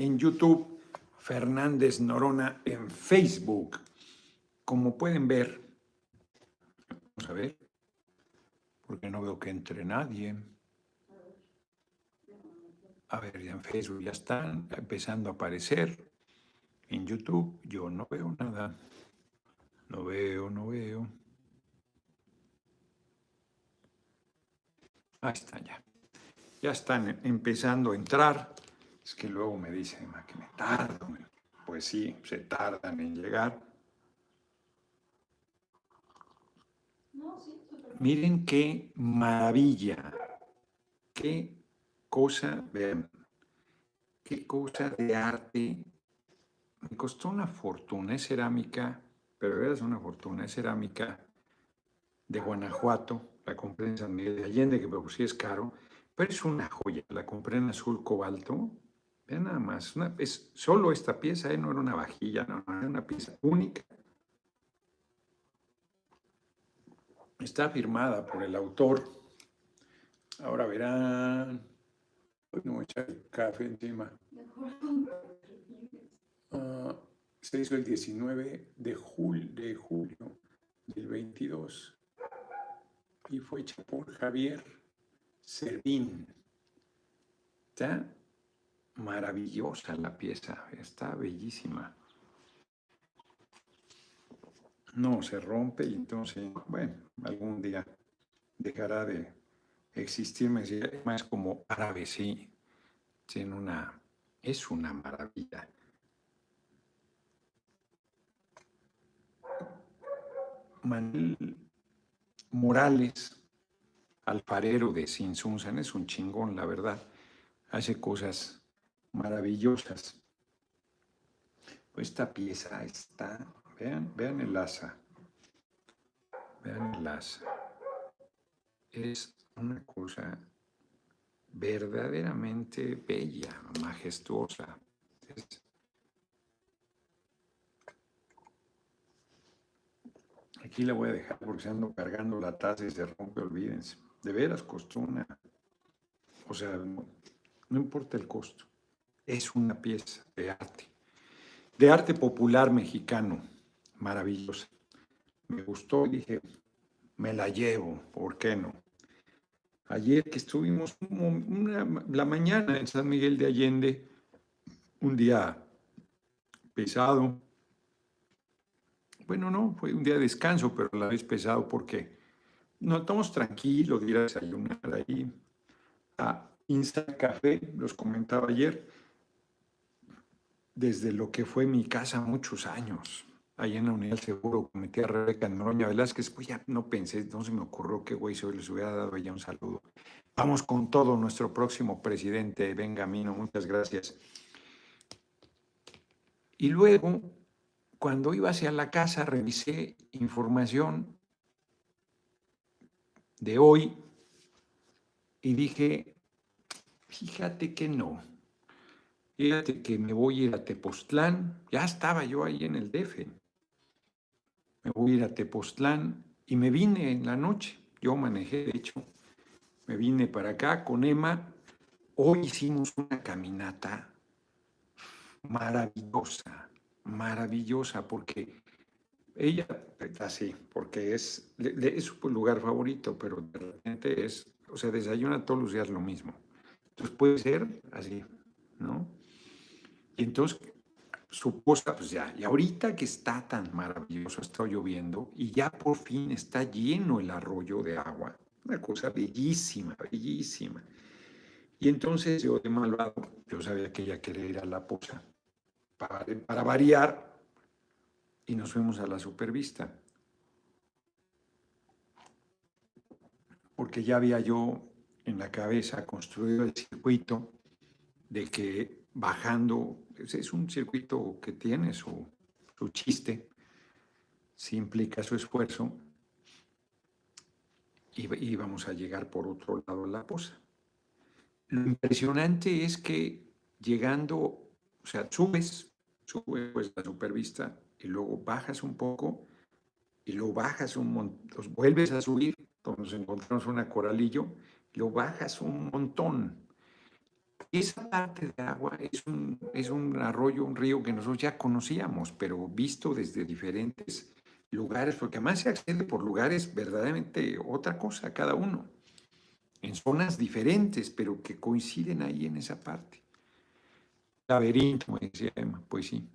en YouTube, Fernández Norona en Facebook. Como pueden ver, vamos a ver, porque no veo que entre nadie. A ver, ya en Facebook ya están empezando a aparecer. En YouTube yo no veo nada. No veo, no veo. Ahí están ya. Ya están empezando a entrar. Es que luego me dicen que me tardo. Pues sí, se tardan en llegar. Miren qué maravilla. Qué cosa, vean, qué cosa de arte. Me costó una fortuna, es cerámica, pero es una fortuna, es cerámica de Guanajuato, la compré en San Miguel de Allende, que pues sí es caro, pero es una joya, la compré en azul cobalto, nada más, es solo esta pieza, ¿eh? no era una vajilla, no, era una pieza única. Está firmada por el autor. Ahora verán, no voy a echar café encima. Uh, se hizo el 19 de, de julio del 22 y fue hecha por Javier Servín. Está maravillosa la pieza, está bellísima. No se rompe y entonces, bueno, algún día dejará de existir, más como árabe, sí, tiene una, es una maravilla. Manuel Morales, alfarero de Sinsunzan, es un chingón, la verdad. Hace cosas maravillosas. Esta pieza está, vean, vean el asa. Vean el asa. Es una cosa verdaderamente bella, majestuosa. Aquí la voy a dejar porque se ando cargando la taza y se rompe, olvídense. De veras costó una. O sea, no, importa el costo. Es una pieza de arte. De arte popular mexicano. Maravillosa. Me gustó y dije, me la llevo, ¿por qué no? Ayer que estuvimos la mañana en San Miguel de Allende, un día pesado, bueno, no, fue un día de descanso, pero la vez pesado porque nos estamos tranquilos de ir a desayunar ahí a Insta Café, los comentaba ayer, desde lo que fue mi casa muchos años, ahí en la Unidad del Seguro, cometí a Rebeca Noroña Velázquez, pues ya no pensé, no se me ocurrió que güey, se les hubiera dado ya un saludo. Vamos con todo, nuestro próximo presidente, Benjamino, muchas gracias. Y luego cuando iba hacia la casa revisé información de hoy y dije, fíjate que no, fíjate que me voy a ir a Tepoztlán, ya estaba yo ahí en el DF, me voy a ir a Tepoztlán y me vine en la noche, yo manejé de hecho, me vine para acá con Emma, hoy hicimos una caminata maravillosa maravillosa porque ella, así, porque es, es su lugar favorito, pero de repente es, o sea, desayuna todos los días lo mismo. Entonces puede ser así, ¿no? Y entonces su esposa, pues ya, y ahorita que está tan maravilloso, está lloviendo y ya por fin está lleno el arroyo de agua, una cosa bellísima, bellísima. Y entonces yo de malvado, yo sabía que ella quería ir a la posa para, variar, y nos fuimos a la supervista. Porque ya había yo en la cabeza construido el circuito de que bajando, es un circuito que tiene su, su chiste, si implica su esfuerzo, y, vamos a llegar por otro lado a la posa. Lo impresionante es que llegando, o sea, subes subes pues, la supervista y luego bajas un poco y luego bajas un montón, vuelves a subir, nos encontramos una coralillo, lo bajas un montón. Esa parte de agua es un, es un arroyo, un río que nosotros ya conocíamos, pero visto desde diferentes lugares, porque además se accede por lugares verdaderamente otra cosa cada uno, en zonas diferentes, pero que coinciden ahí en esa parte. Laberinto, me decía Emma, pues sí.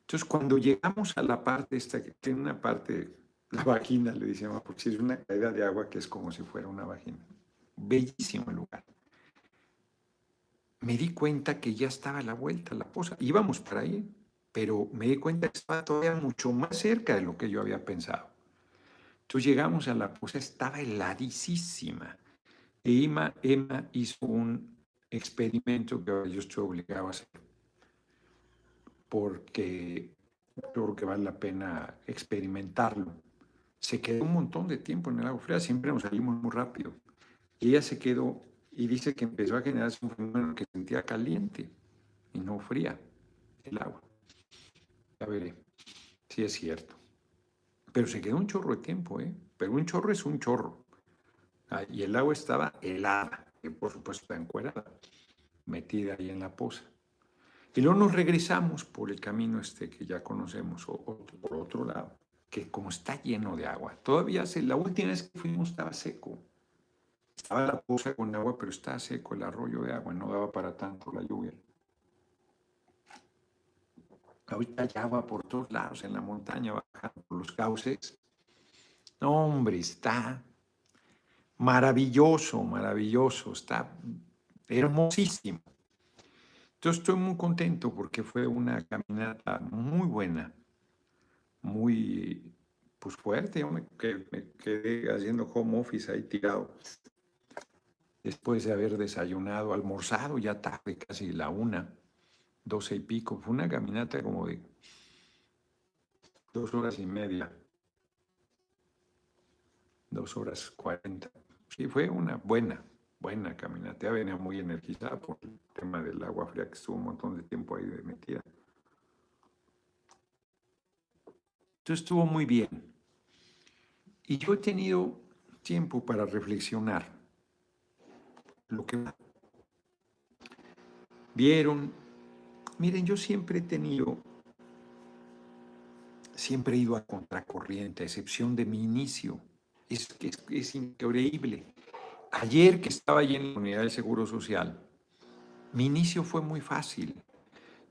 Entonces, cuando llegamos a la parte esta, que tiene una parte, la vagina, le decíamos, porque es una caída de agua que es como si fuera una vagina. Bellísimo el lugar. Me di cuenta que ya estaba a la vuelta la poza. Íbamos para ahí, pero me di cuenta que estaba todavía mucho más cerca de lo que yo había pensado. Entonces llegamos a la poza, estaba heladísima. Y Emma, Emma hizo un experimento que yo estoy obligado a hacer, porque creo que vale la pena experimentarlo. Se quedó un montón de tiempo en el agua fría, siempre nos salimos muy rápido. Y ella se quedó y dice que empezó a generarse un fenómeno que sentía caliente y no fría el agua. Ya veré si es cierto. Pero se quedó un chorro de tiempo, ¿eh? Pero un chorro es un chorro. Ah, y el agua estaba helada, que por supuesto está encuerada, metida ahí en la poza. Y luego nos regresamos por el camino este que ya conocemos, o, por otro lado, que como está lleno de agua, todavía hace, la última vez que fuimos estaba seco. Estaba la poza con agua, pero estaba seco el arroyo de agua, no daba para tanto la lluvia. Ahorita hay agua por todos lados en la montaña, bajando por los cauces. No, hombre, está maravilloso, maravilloso, está hermosísimo. Entonces estoy muy contento porque fue una caminata muy buena, muy pues fuerte. Yo me, quedé haciendo home office ahí tirado. Después de haber desayunado, almorzado ya tarde, casi la una, doce y pico. Fue una caminata como de dos horas y media, dos horas cuarenta. Sí, fue una buena, buena caminata. Ya venía muy energizada por el tema del agua fría que estuvo un montón de tiempo ahí de metida. Entonces estuvo muy bien. Y yo he tenido tiempo para reflexionar lo que vieron. Miren, yo siempre he tenido, siempre he ido a contracorriente, a excepción de mi inicio. Es, es, es increíble. Ayer que estaba allí en la unidad de seguro social, mi inicio fue muy fácil.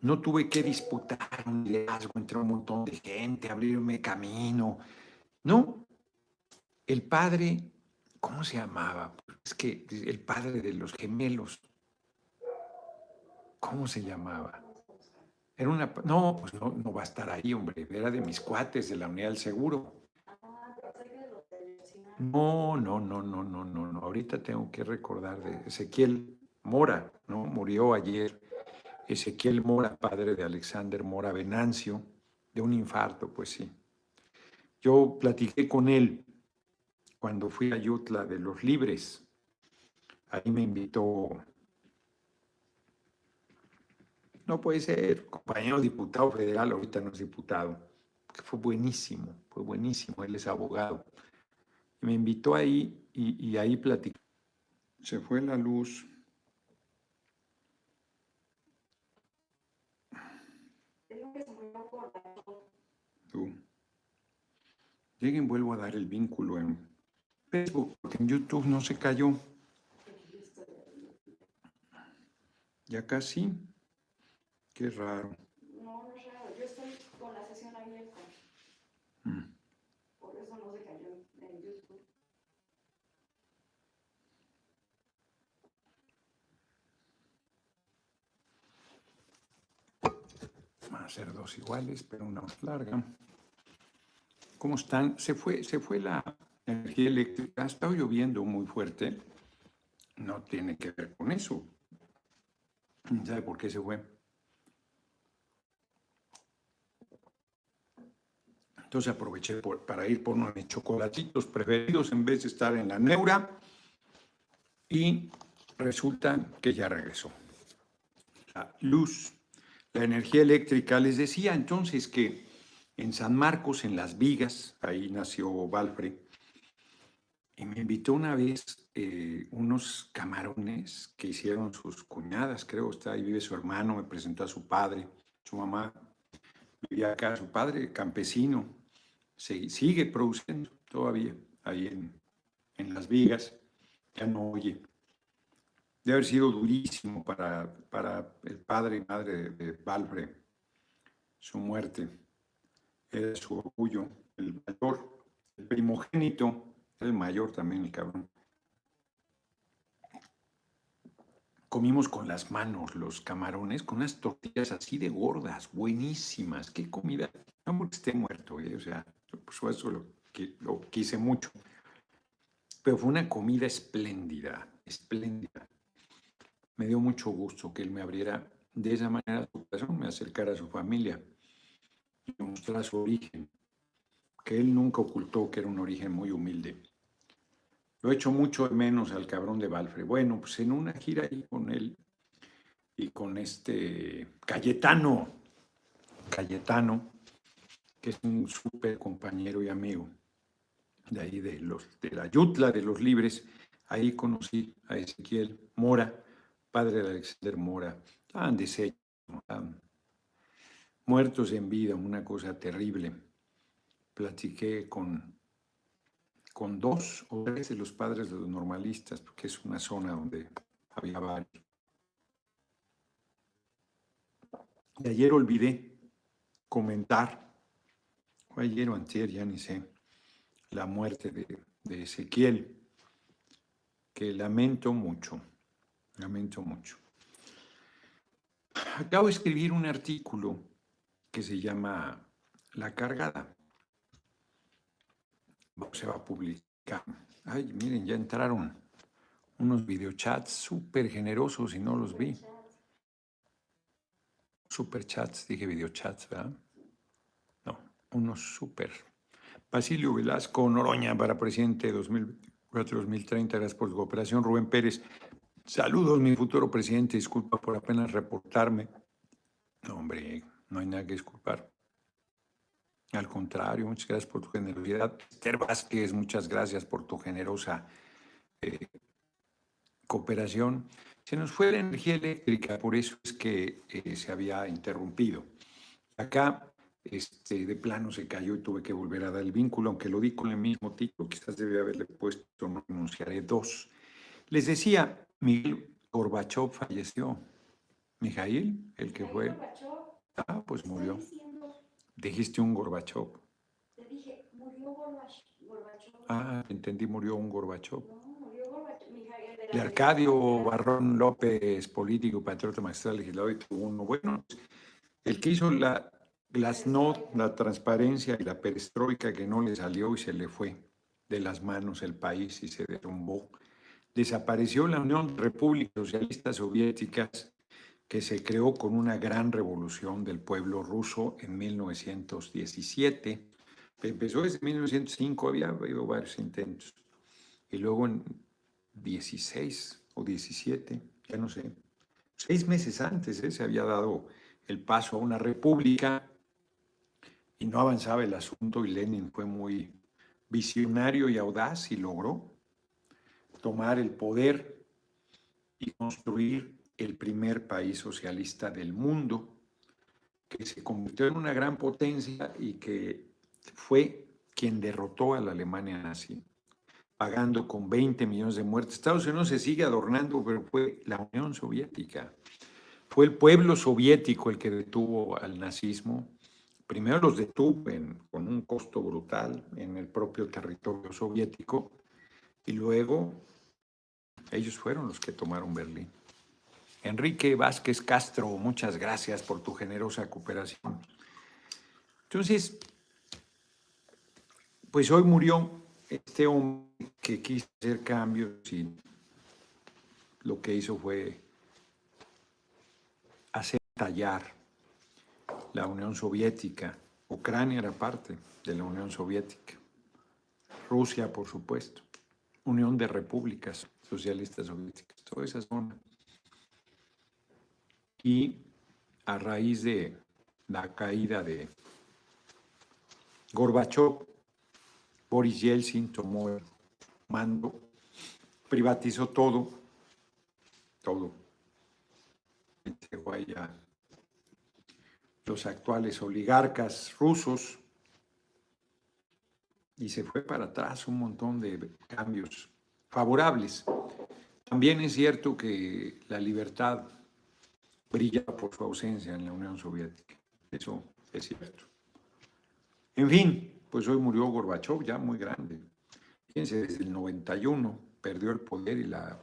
No tuve que disputar un liderazgo entre un montón de gente, abrirme camino. No. El padre, ¿cómo se llamaba? Es que el padre de los gemelos, ¿cómo se llamaba? Era una. No, pues no, no va a estar ahí, hombre. Era de mis cuates de la unidad del seguro. No, no, no, no, no, no, no. Ahorita tengo que recordar de Ezequiel Mora, ¿no? Murió ayer. Ezequiel Mora, padre de Alexander Mora Venancio, de un infarto, pues sí. Yo platiqué con él cuando fui a Yutla de los Libres. Ahí me invitó, no puede ser, compañero diputado federal, ahorita no es diputado, que fue buenísimo, fue buenísimo, él es abogado me invitó ahí y, ahí platicó. Se fue la luz. Tú. Lleguen, vuelvo a dar el vínculo en Facebook, porque en YouTube no se cayó. Ya casi. Qué raro. No, no es raro. Yo estoy con la sesión abierta. Mm. ser dos iguales, pero una más larga. ¿Cómo están? Se fue, se fue la energía eléctrica. Ha estado lloviendo muy fuerte. No tiene que ver con eso. ¿Sabe por qué se fue? Entonces aproveché para ir por unos chocolatitos preferidos en vez de estar en la neura. Y resulta que ya regresó. La luz la energía eléctrica. Les decía entonces que en San Marcos, en Las Vigas, ahí nació Valfre, Y me invitó una vez eh, unos camarones que hicieron sus cuñadas, creo, está ahí vive su hermano, me presentó a su padre, su mamá vivía acá, su padre campesino, sigue produciendo todavía ahí en, en Las Vigas, ya no oye. Debe haber sido durísimo para, para el padre y madre de, de su muerte. Era su orgullo, el mayor, el primogénito, el mayor también, el cabrón. Comimos con las manos los camarones, con unas tortillas así de gordas, buenísimas. Qué comida. No porque esté muerto, ¿eh? o sea, por supuesto lo, quise mucho. Pero fue una comida espléndida, espléndida. Me dio mucho gusto que él me abriera de esa manera su corazón, me acercara a su familia y mostrara su origen, que él nunca ocultó que era un origen muy humilde. Lo he hecho mucho menos al cabrón de Balfre. Bueno, pues en una gira ahí con él y con este Cayetano, Cayetano, que es un súper compañero y amigo de ahí de, los, de la Yutla de los Libres, ahí conocí a Ezequiel Mora, padre de Alexander Mora, estaban deshechos, muertos en vida, una cosa terrible. Platiqué con con dos o tres de los padres de los normalistas, porque es una zona donde había varios. Y ayer olvidé comentar, o ayer o anterior, ya ni sé, la muerte de, de Ezequiel, que lamento mucho, lamento mucho. Acabo de escribir un artículo que se llama La cargada se va a publicar. Ay, miren, ya entraron unos videochats súper generosos y no los vi. Superchats, dije videochats, ¿verdad? No, unos súper. Basilio Velasco Noroña para presidente 2024-2030, gracias por su cooperación. Rubén Pérez, saludos, mi futuro presidente, disculpa por apenas reportarme. No, hombre, no hay nada que disculpar. Al contrario, muchas gracias por tu generosidad. Esther Vázquez, muchas gracias por tu generosa eh, cooperación. Se nos fue la energía eléctrica, por eso es que eh, se había interrumpido. Acá, este, de plano se cayó y tuve que volver a dar el vínculo, aunque lo di con el mismo título, quizás debe haberle puesto, no pronunciaré dos. Les decía, Miguel Gorbachev falleció. Mijail, el que fue. Ah, pues murió. Dijiste un Gorbachev. Te dije, murió Gorbachev. Ah, entendí, murió un Gorbachev. No, murió Gorbachev. De Arcadio Barrón López, político, patriota, magistral, legislador y uno. Bueno, el que hizo la glasnost, la transparencia y la perestroika que no le salió y se le fue de las manos el país y se derrumbó. Desapareció la Unión de Repúblicas Socialistas Soviéticas que se creó con una gran revolución del pueblo ruso en 1917. Empezó desde 1905, había habido varios intentos. Y luego en 16 o 17, ya no sé, seis meses antes ¿eh? se había dado el paso a una república y no avanzaba el asunto y Lenin fue muy visionario y audaz y logró tomar el poder y construir el primer país socialista del mundo, que se convirtió en una gran potencia y que fue quien derrotó a la Alemania nazi, pagando con 20 millones de muertes. Estados Unidos se sigue adornando, pero fue la Unión Soviética. Fue el pueblo soviético el que detuvo al nazismo. Primero los detuvo con un costo brutal en el propio territorio soviético y luego ellos fueron los que tomaron Berlín. Enrique Vázquez Castro, muchas gracias por tu generosa cooperación. Entonces, pues hoy murió este hombre que quiso hacer cambios y lo que hizo fue hacer tallar la Unión Soviética. Ucrania era parte de la Unión Soviética. Rusia, por supuesto. Unión de Repúblicas Socialistas Soviéticas. Toda esa zona y a raíz de la caída de Gorbachev, Boris Yeltsin tomó mando, privatizó todo, todo. los actuales oligarcas rusos y se fue para atrás un montón de cambios favorables. También es cierto que la libertad brilla por su ausencia en la Unión Soviética. Eso es cierto. En fin, pues hoy murió Gorbachev ya muy grande. Fíjense, desde el 91 perdió el poder y la,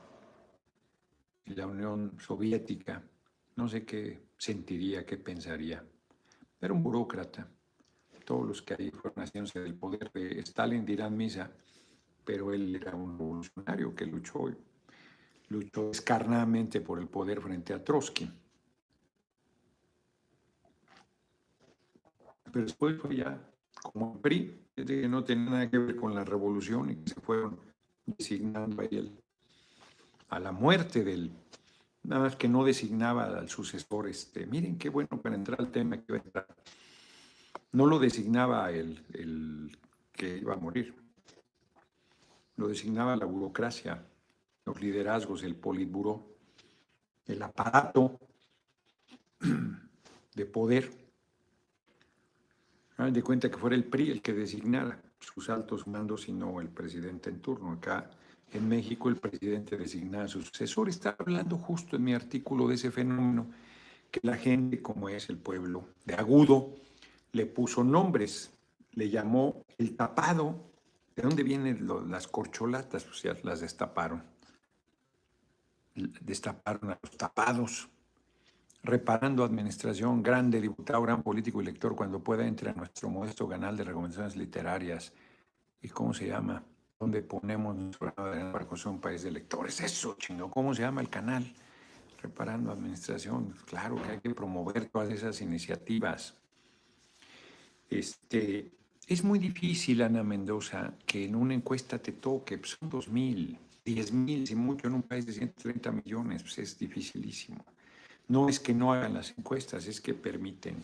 la Unión Soviética. No sé qué sentiría, qué pensaría. Era un burócrata. Todos los que ahí fueron haciéndose del poder de Stalin dirán misa, pero él era un revolucionario que luchó, luchó descarnadamente por el poder frente a Trotsky. Pero después fue ya como el PRI, que no tenía nada que ver con la revolución y que se fueron designando a él a la muerte del, nada más que no designaba al sucesor, este, miren qué bueno para entrar al tema que iba a entrar. No lo designaba el, el que iba a morir, lo designaba la burocracia, los liderazgos, el politburó, el aparato de poder de cuenta que fuera el PRI el que designara sus altos mandos y no el presidente en turno. Acá en México el presidente designaba a su sucesor. Está hablando justo en mi artículo de ese fenómeno que la gente, como es el pueblo de Agudo, le puso nombres, le llamó el tapado. ¿De dónde vienen las corcholatas? O sea, las destaparon. Destaparon a los tapados reparando administración, grande diputado, gran político y lector, cuando pueda entre a nuestro modesto canal de recomendaciones literarias. ¿Y cómo se llama? Donde ponemos nuestro para un país de lectores. Eso, chingo. ¿Cómo se llama el canal? Reparando administración. Claro que hay que promover todas esas iniciativas. Este, es muy difícil, Ana Mendoza, que en una encuesta te toque. Pues son dos mil, diez mil, si mucho, en un país de 130 millones. Pues es dificilísimo. No es que no hagan las encuestas, es que permiten.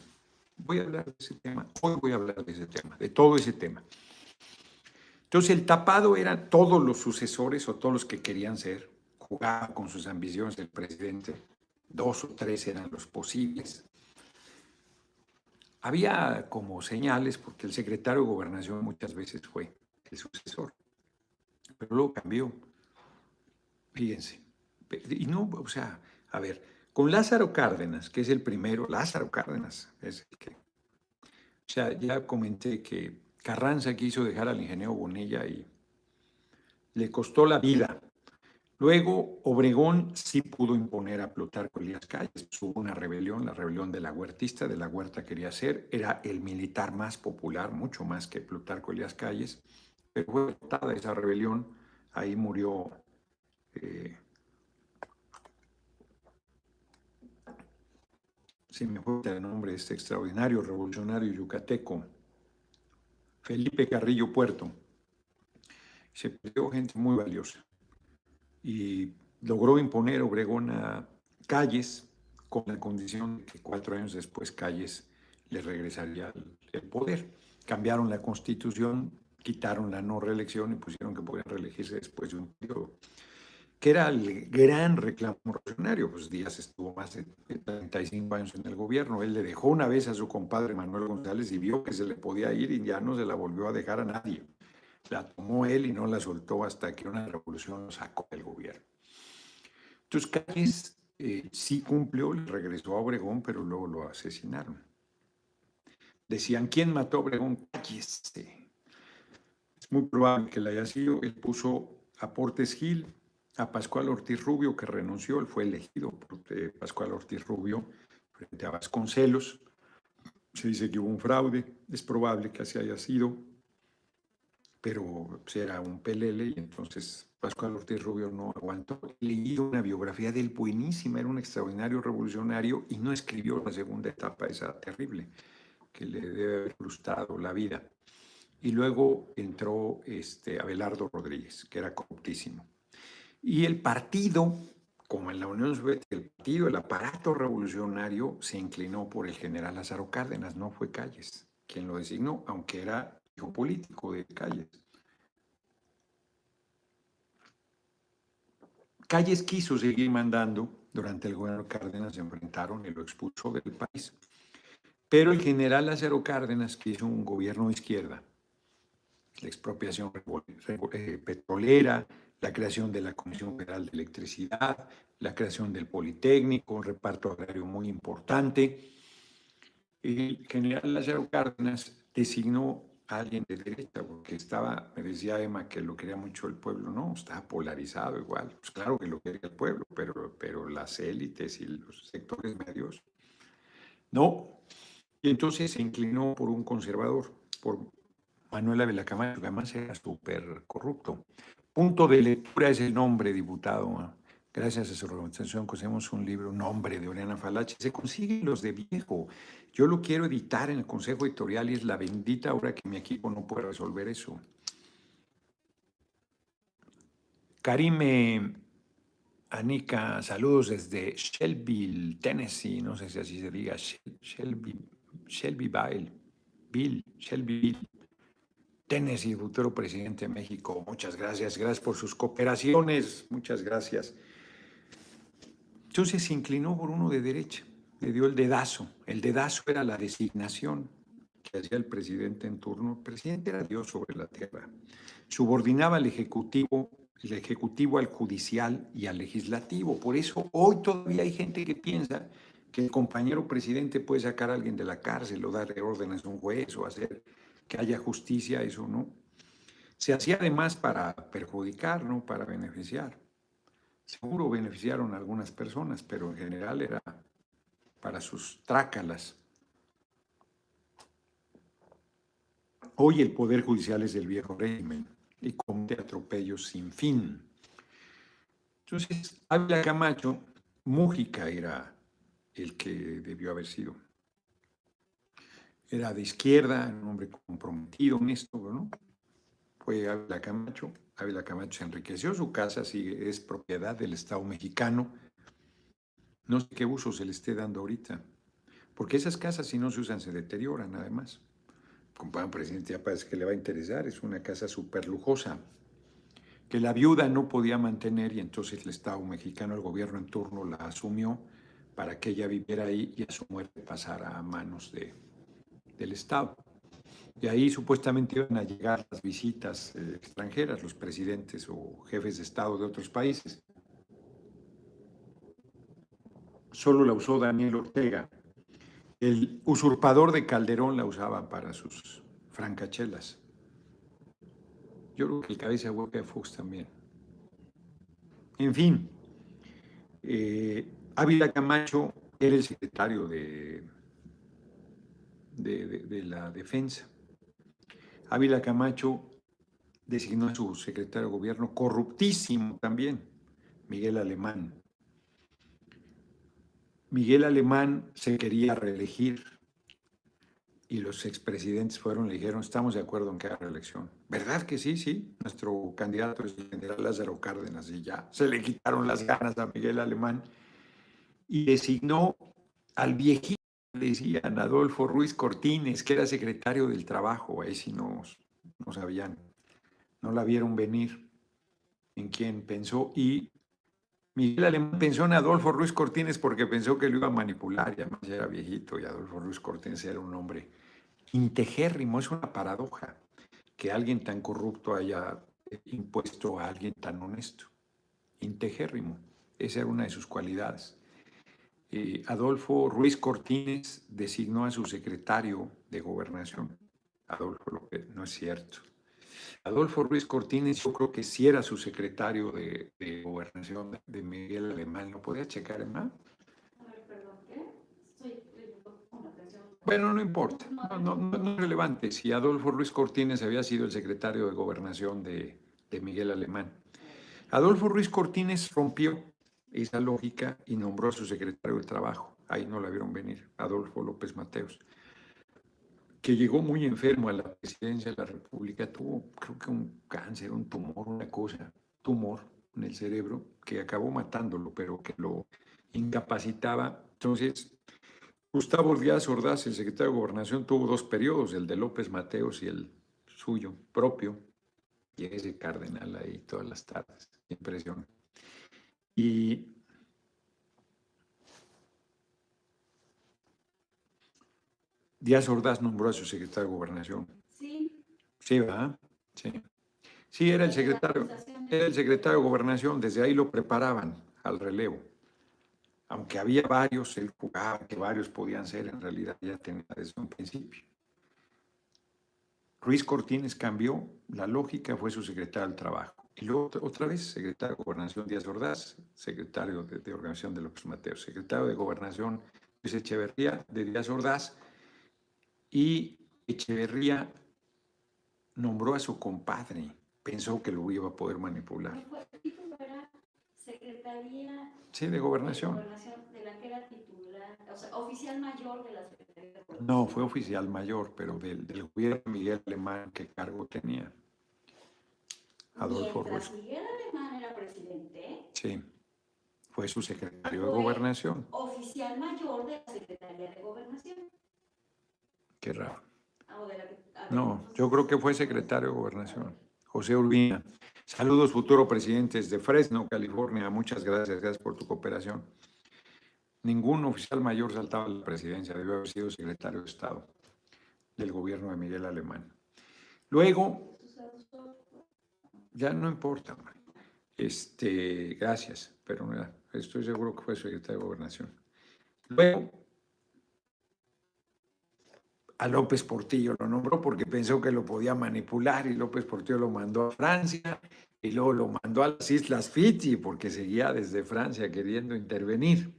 Voy a hablar de ese tema, hoy voy a hablar de ese tema, de todo ese tema. Entonces el tapado eran todos los sucesores o todos los que querían ser, jugaban con sus ambiciones del presidente, dos o tres eran los posibles. Había como señales, porque el secretario de gobernación muchas veces fue el sucesor, pero luego cambió. Fíjense. Y no, o sea, a ver, con Lázaro Cárdenas, que es el primero, Lázaro Cárdenas es el que... O sea, ya comenté que Carranza quiso dejar al ingeniero Bonilla y le costó la vida. Luego, Obregón sí pudo imponer a Plutarco Elías Calles. Hubo una rebelión, la rebelión de la huertista, de la huerta quería ser. Era el militar más popular, mucho más que Plutarco Elías Calles. Pero fue esa rebelión. Ahí murió eh, si me gusta el nombre, este extraordinario revolucionario yucateco, Felipe Carrillo Puerto. Se perdió gente muy valiosa y logró imponer Obregón a Calles con la condición de que cuatro años después Calles le regresaría el poder. Cambiaron la constitución, quitaron la no reelección y pusieron que podían reelegirse después de un periodo que era el gran reclamo revolucionario. Pues Díaz estuvo más de 35 años en el gobierno. Él le dejó una vez a su compadre Manuel González y vio que se le podía ir y ya no se la volvió a dejar a nadie. La tomó él y no la soltó hasta que una revolución sacó del gobierno. Entonces Calles eh, sí cumplió, le regresó a Obregón, pero luego lo asesinaron. Decían, ¿quién mató a Obregón? Calles. Es muy probable que le haya sido. Él puso a Portes Gil, a Pascual Ortiz Rubio, que renunció, él fue elegido por eh, Pascual Ortiz Rubio frente a Vasconcelos. Se dice que hubo un fraude, es probable que así haya sido, pero pues, era un pelele y entonces Pascual Ortiz Rubio no aguantó. Leí una biografía de él buenísima, era un extraordinario revolucionario y no escribió la segunda etapa, esa terrible, que le debe haber frustrado la vida. Y luego entró este, Abelardo Rodríguez, que era corruptísimo. Y el partido, como en la Unión Soviética, el partido, el aparato revolucionario se inclinó por el general Lázaro Cárdenas, no fue Calles quien lo designó, aunque era hijo político de Calles. Calles quiso seguir mandando, durante el gobierno de Cárdenas se enfrentaron y lo expulsó del país. Pero el general Lázaro Cárdenas, que hizo un gobierno de izquierda, la expropiación eh, petrolera, la creación de la Comisión Federal de Electricidad, la creación del Politécnico, un reparto agrario muy importante. El general Lázaro Cárdenas designó a alguien de derecha, porque estaba, me decía Emma que lo quería mucho el pueblo, no, estaba polarizado igual. Pues claro que lo quería el pueblo, pero, pero las élites y los sectores medios, no. Y entonces se inclinó por un conservador, por Manuel Ávila Camacho, que además era súper corrupto. Punto de lectura es el nombre, diputado. Gracias a su organización conocemos un libro, Nombre de Oriana Falache. Se consiguen los de viejo. Yo lo quiero editar en el Consejo Editorial y es la bendita hora que mi equipo no puede resolver eso. Karime Anika, saludos desde Shelbyville, Tennessee. No sé si así se diga. Shelby, Shelbyville. Bill, Shelbyville. Tennessee, futuro presidente de México. Muchas gracias, gracias por sus cooperaciones, muchas gracias. Entonces se inclinó por uno de derecha, le dio el dedazo. El dedazo era la designación que hacía el presidente en turno. El presidente era Dios sobre la tierra. Subordinaba al Ejecutivo, el Ejecutivo al Judicial y al Legislativo. Por eso hoy todavía hay gente que piensa que el compañero presidente puede sacar a alguien de la cárcel o darle órdenes a un juez o hacer que haya justicia, eso no. Se hacía además para perjudicar, no para beneficiar. Seguro beneficiaron a algunas personas, pero en general era para sus trácalas. Hoy el Poder Judicial es del viejo régimen y comete atropellos sin fin. Entonces, Ávila Camacho, Mújica era el que debió haber sido era de izquierda, un hombre comprometido, honesto, ¿no? Fue Ávila Camacho. Ávila Camacho se enriqueció, su casa sigue, es propiedad del Estado mexicano. No sé qué uso se le esté dando ahorita, porque esas casas si no se usan se deterioran además. Compañero presidente, ya parece que le va a interesar, es una casa súper lujosa, que la viuda no podía mantener y entonces el Estado mexicano, el gobierno en turno, la asumió para que ella viviera ahí y a su muerte pasara a manos de, del Estado. Y ahí supuestamente iban a llegar las visitas eh, extranjeras, los presidentes o jefes de Estado de otros países. Solo la usó Daniel Ortega. El usurpador de Calderón la usaba para sus francachelas. Yo creo que el cabeza hueca de Fox también. En fin, eh, Ávila Camacho era el secretario de de, la defensa. Ávila Camacho designó a su secretario de gobierno corruptísimo también, Miguel Alemán. Miguel Alemán se quería reelegir y los expresidentes fueron, le dijeron, estamos de acuerdo en que haga reelección. ¿Verdad que sí? Sí, nuestro candidato es el general Lázaro Cárdenas y ya se le quitaron las ganas a Miguel Alemán y designó al viejito decían Adolfo Ruiz Cortines, que era secretario del Trabajo, ahí sí no, no sabían, no la vieron venir en quién pensó. Y Miguel Alemán pensó en Adolfo Ruiz Cortines porque pensó que lo iba a manipular, y además era viejito, y Adolfo Ruiz Cortines era un hombre integérrimo, es una paradoja que alguien tan corrupto haya impuesto a alguien tan honesto. Integérrimo, esa era una de sus cualidades. Eh, Adolfo Ruiz Cortines designó a su secretario de gobernación. Adolfo López, no es cierto. Adolfo Ruiz Cortines, yo creo que sí era su secretario de, gobernación de Miguel Alemán. ¿Lo podía checar, Emma? Bueno, no importa, no, no, es relevante si Adolfo Ruiz Cortines había sido el secretario de gobernación de, de Miguel Alemán. Adolfo Ruiz Cortines rompió esa lógica y nombró a su secretario de Trabajo. Ahí no la vieron venir, Adolfo López Mateos, que llegó muy enfermo a la presidencia de la República, tuvo creo que un cáncer, un tumor, una cosa, tumor en el cerebro que acabó matándolo, pero que lo incapacitaba. Entonces, Gustavo Díaz Ordaz, el secretario de Gobernación, tuvo dos periodos, el de López Mateos y el suyo propio, y ese cardenal ahí todas las tardes. Impresionante. Y Díaz Ordaz nombró a su secretario de Gobernación. Sí. Sí, ¿verdad? Sí. Sí, era el secretario, era el secretario de Gobernación, desde ahí lo preparaban al relevo. Aunque había varios, él jugaba que varios podían ser, en realidad ya tenía desde un principio. Ruiz Cortines cambió, la lógica fue su secretario del Trabajo. Y luego otra vez, secretario de Gobernación Díaz Ordaz, secretario de, de Organización de López Mateos, secretario de Gobernación Luis Echeverría de Díaz Ordaz, y Echeverría nombró a su compadre, pensó que lo iba a poder manipular. Secretaría Sí, de Gobernación. de Gobernación, de la que era titular, o sea, oficial mayor de la Secretaría de Gobernación. No, fue oficial mayor, pero del, del gobierno Miguel Alemán, ¿qué cargo tenía? Adolfo Mientras Ruiz. Miguel Alemán era presidente, Sí, fue su secretario de Gobernación. oficial mayor de la Secretaría de Gobernación. Qué raro. Ah, o de la que- a ver, No, yo creo que fue secretario de Gobernación. José Urbina. Saludos, futuro presidentes de Fresno, California. Muchas gracias, gracias por tu cooperación. Ningún oficial mayor saltaba a la presidencia, debió haber sido secretario de Estado del gobierno de Miguel Alemán. Luego, ya no importa. Este, gracias, pero mira, estoy seguro que fue secretario de Gobernación. Luego, a López Portillo lo nombró porque pensó que lo podía manipular y López Portillo lo mandó a Francia y luego lo mandó a las Islas Fiji porque seguía desde Francia queriendo intervenir.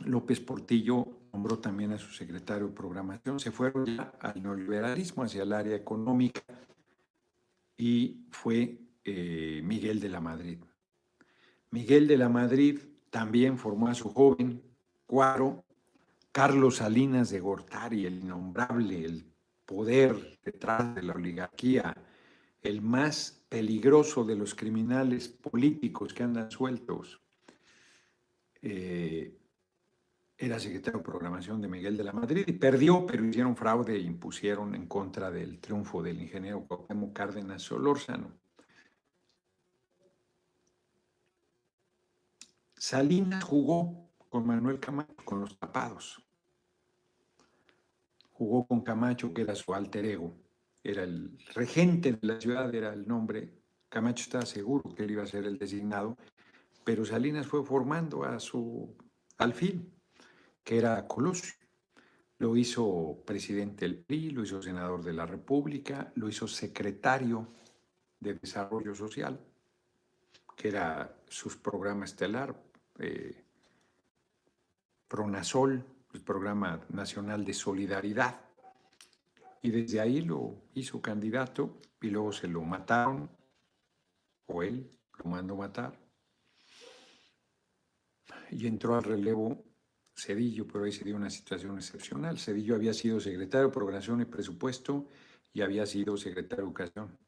López Portillo nombró también a su secretario de programación, se fueron ya al neoliberalismo, hacia el área económica y fue eh, Miguel de la Madrid. Miguel de la Madrid también formó a su joven cuadro Carlos Salinas de Gortari, el innombrable, el poder detrás de la oligarquía, el más peligroso de los criminales políticos que andan sueltos. Eh, era secretario de programación de Miguel de la Madrid y perdió, pero hicieron fraude e impusieron en contra del triunfo del ingeniero Cuauhtémoc Cárdenas Solórzano. Salinas jugó con Manuel Camacho, con los tapados. Jugó con Camacho, que era su alter ego. Era el regente de la ciudad, era el nombre. Camacho estaba seguro que él iba a ser el designado, pero Salinas fue formando a su alfil, que era Colosio. Lo hizo presidente del PRI, lo hizo senador de la República, lo hizo secretario de Desarrollo Social, que era su programa estelar, eh, Pronasol, el Programa Nacional de Solidaridad. Y desde ahí lo hizo candidato y luego se lo mataron, o él lo mandó matar. Y entró al relevo Cedillo, pero ahí se dio una situación excepcional. Cedillo había sido secretario de Programación y Presupuesto y había sido secretario de Educación.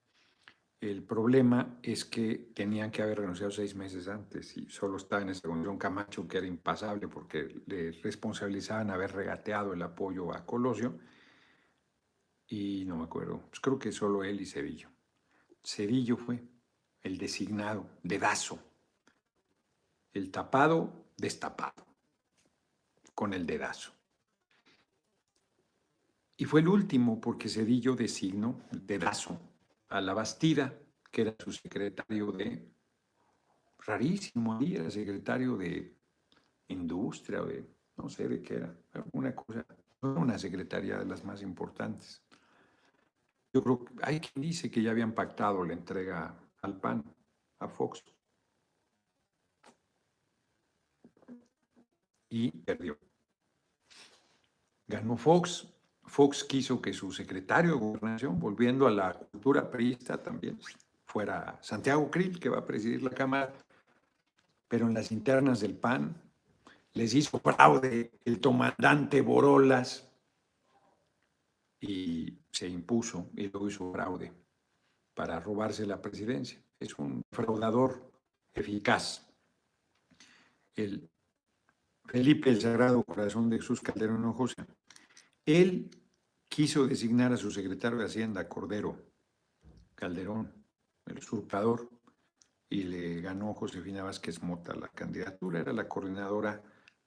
El problema es que tenían que haber renunciado seis meses antes y solo estaba en esa condición Camacho, que era impasable porque le responsabilizaban haber regateado el apoyo a Colosio. Y no me acuerdo, pues creo que solo él y Cedillo. Cedillo fue el designado, dedazo. El tapado, destapado, con el dedazo. Y fue el último porque Cedillo designó, el dedazo, a la Bastida, que era su secretario de, rarísimo ahí, era secretario de industria de, no sé de qué era, una cosa, una secretaría de las más importantes. Yo creo que hay quien dice que ya habían pactado la entrega al PAN, a Fox. Y perdió. Ganó Fox, Fox quiso que su secretario de gobernación, volviendo a la cultura priista también, fuera Santiago Krill, que va a presidir la Cámara, pero en las internas del PAN les hizo fraude el comandante Borolas y se impuso y luego hizo fraude para robarse la presidencia. Es un fraudador eficaz. El Felipe el Sagrado Corazón de Jesús Calderón Hinojosa. Él quiso designar a su secretario de Hacienda, Cordero Calderón, el usurpador, y le ganó Josefina Vázquez Mota la candidatura. Era la coordinadora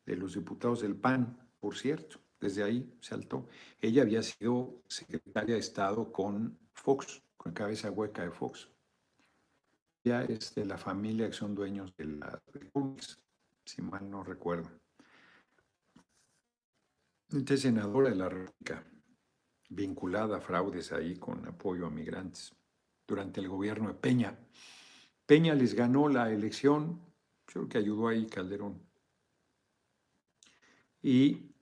de los diputados del PAN, por cierto. Desde ahí saltó. Ella había sido secretaria de Estado con Fox, con cabeza hueca de Fox. Ya es de la familia que son dueños de la República, si mal no recuerdo. Esta senadora de la República, vinculada a fraudes ahí con apoyo a migrantes durante el gobierno de Peña. Peña les ganó la elección, creo que ayudó ahí Calderón. Y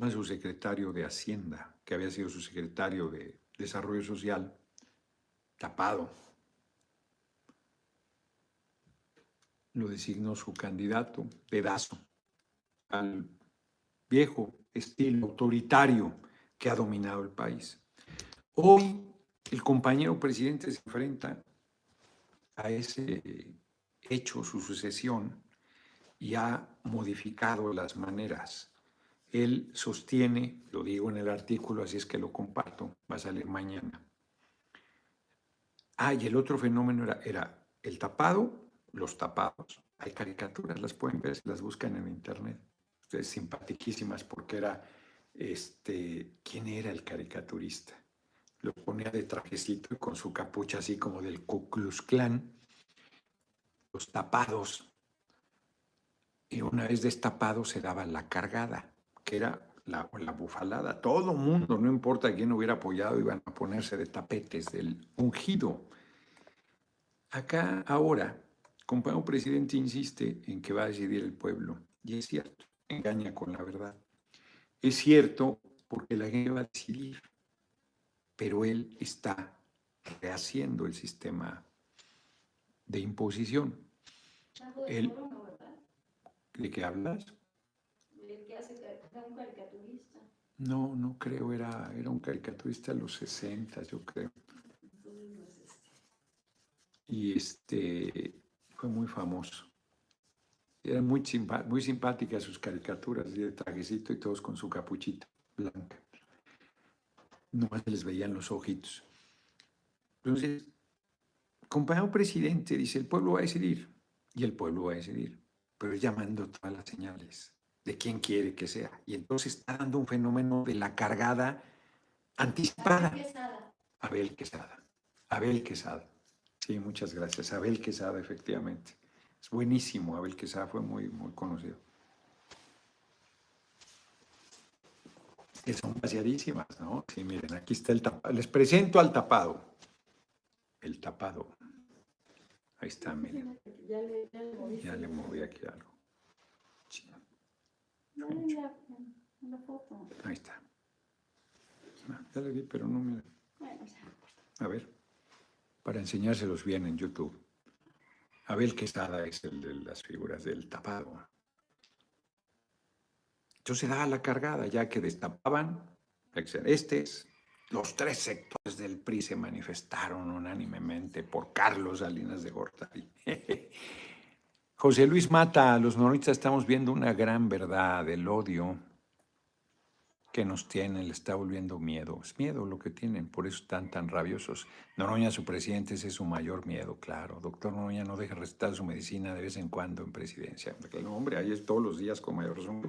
a su secretario de Hacienda, que había sido su secretario de Desarrollo Social, tapado. Lo designó su candidato, pedazo, al viejo estilo autoritario que ha dominado el país. Hoy el compañero presidente se enfrenta a ese hecho, su sucesión, y ha modificado las maneras él sostiene, lo digo en el artículo, así es que lo comparto, va a salir mañana. Ah, y el otro fenómeno era, el tapado, los tapados. Hay caricaturas, las pueden ver, las buscan en internet. Ustedes simpaticísimas porque era, este, ¿quién era el caricaturista? Lo ponía de trajecito y con su capucha así como del Ku Klux Klan. Los tapados. Y una vez destapado se daba la cargada que era la, la bufalada. Todo mundo, no importa quién hubiera apoyado, iban a ponerse de tapetes del ungido. Acá, ahora, compañero presidente insiste en que va a decidir el pueblo. Y es cierto, engaña con la verdad. Es cierto porque la gente va a decidir, pero él está rehaciendo el sistema de imposición. ¿De qué hablas? un caricaturista. No, no creo, era, era un caricaturista de los 60, yo creo. Y este fue muy famoso. Eran muy, muy simpáticas sus caricaturas, de trajecito y todos con su capuchita blanca. Nomás les veían los ojitos. Entonces, compañero presidente dice, el pueblo va a decidir. Y el pueblo va a decidir. Pero llamando todas las señales de quién quiere que sea. Y entonces está dando un fenómeno de la cargada anticipada. Abel Quesada. Abel Quesada. Sí, muchas gracias. Abel Quesada, efectivamente. Es buenísimo. Abel Quesada fue muy, muy conocido. Que son vaciadísimas, ¿no? Sí, miren, aquí está el tapado. Les presento al tapado. El tapado. Ahí está, miren. Ya le, moví aquí algo. No, en la, foto. Ahí está. Ah, ya le vi, pero no me... Bueno, A ver, para enseñárselos bien en YouTube. Abel Quesada es el de las figuras del tapado. Entonces da la cargada, ya que destapaban, este los tres sectores del PRI se manifestaron unánimemente por Carlos Salinas de Gortari. José Luis Mata, los noroñistas estamos viendo una gran verdad, el odio que nos tienen, le está volviendo miedo. Es miedo lo que tienen, por eso están tan rabiosos. Noroña, su presidente, ese es su mayor miedo, claro. Doctor Noroña, no deje recetar su medicina de vez en cuando en presidencia. El hombre, ahí es todos los días con mayor razón.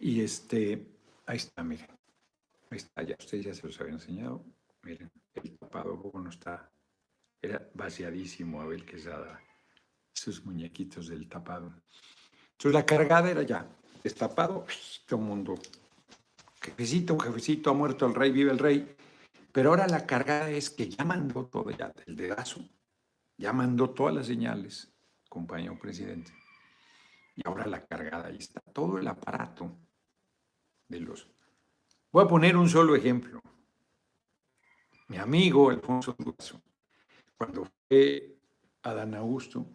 Y este, ahí está, miren. Ahí está, ya ustedes ya se los habían enseñado. Miren, el tapado no está, era vaciadísimo Abel Quesada sus muñequitos del tapado. Entonces la cargada era ya, destapado, todo el mundo, jefecito, jefecito, ha muerto el rey, vive el rey. Pero ahora la cargada es que ya mandó todo, ya el dedazo, ya mandó todas las señales, compañero presidente. Y ahora la cargada, ahí está todo el aparato de los... Voy a poner un solo ejemplo. Mi amigo Alfonso Durazo, cuando fue Adán Augusto,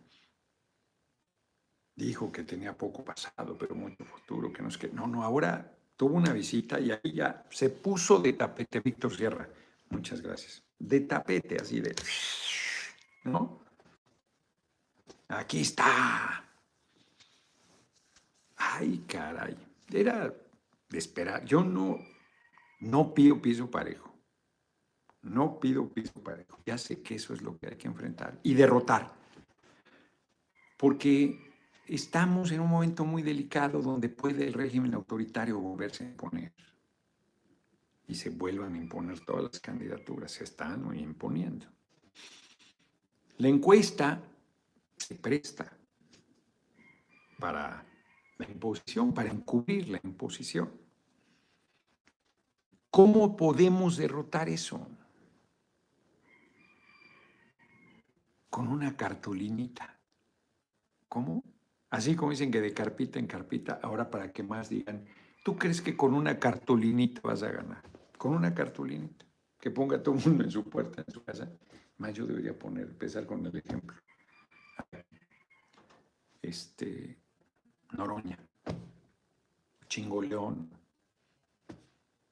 dijo que tenía poco pasado, pero mucho futuro, que no es que, no, no, ahora tuvo una visita y ahí ya se puso de tapete Víctor Sierra. Muchas gracias. De tapete, así de, ¿no? Aquí está. Ay, caray. Era de esperar. Yo no, no pido piso parejo. No pido piso parejo. Ya sé que eso es lo que hay que enfrentar y derrotar. Porque estamos en un momento muy delicado donde puede el régimen autoritario volverse a imponer. Y se vuelvan a imponer todas las candidaturas. Se están imponiendo. La encuesta se presta para la imposición, para encubrir la imposición. ¿Cómo podemos derrotar eso? Con una cartulinita. ¿Cómo? Así como dicen que de carpita en carpita, ahora para que más digan, ¿tú crees que con una cartulinita vas a ganar? Con una cartulinita. Que ponga todo el mundo en su puerta, en su casa. Más yo debería poner, empezar con el ejemplo. Este, Noroña, Chingoleón,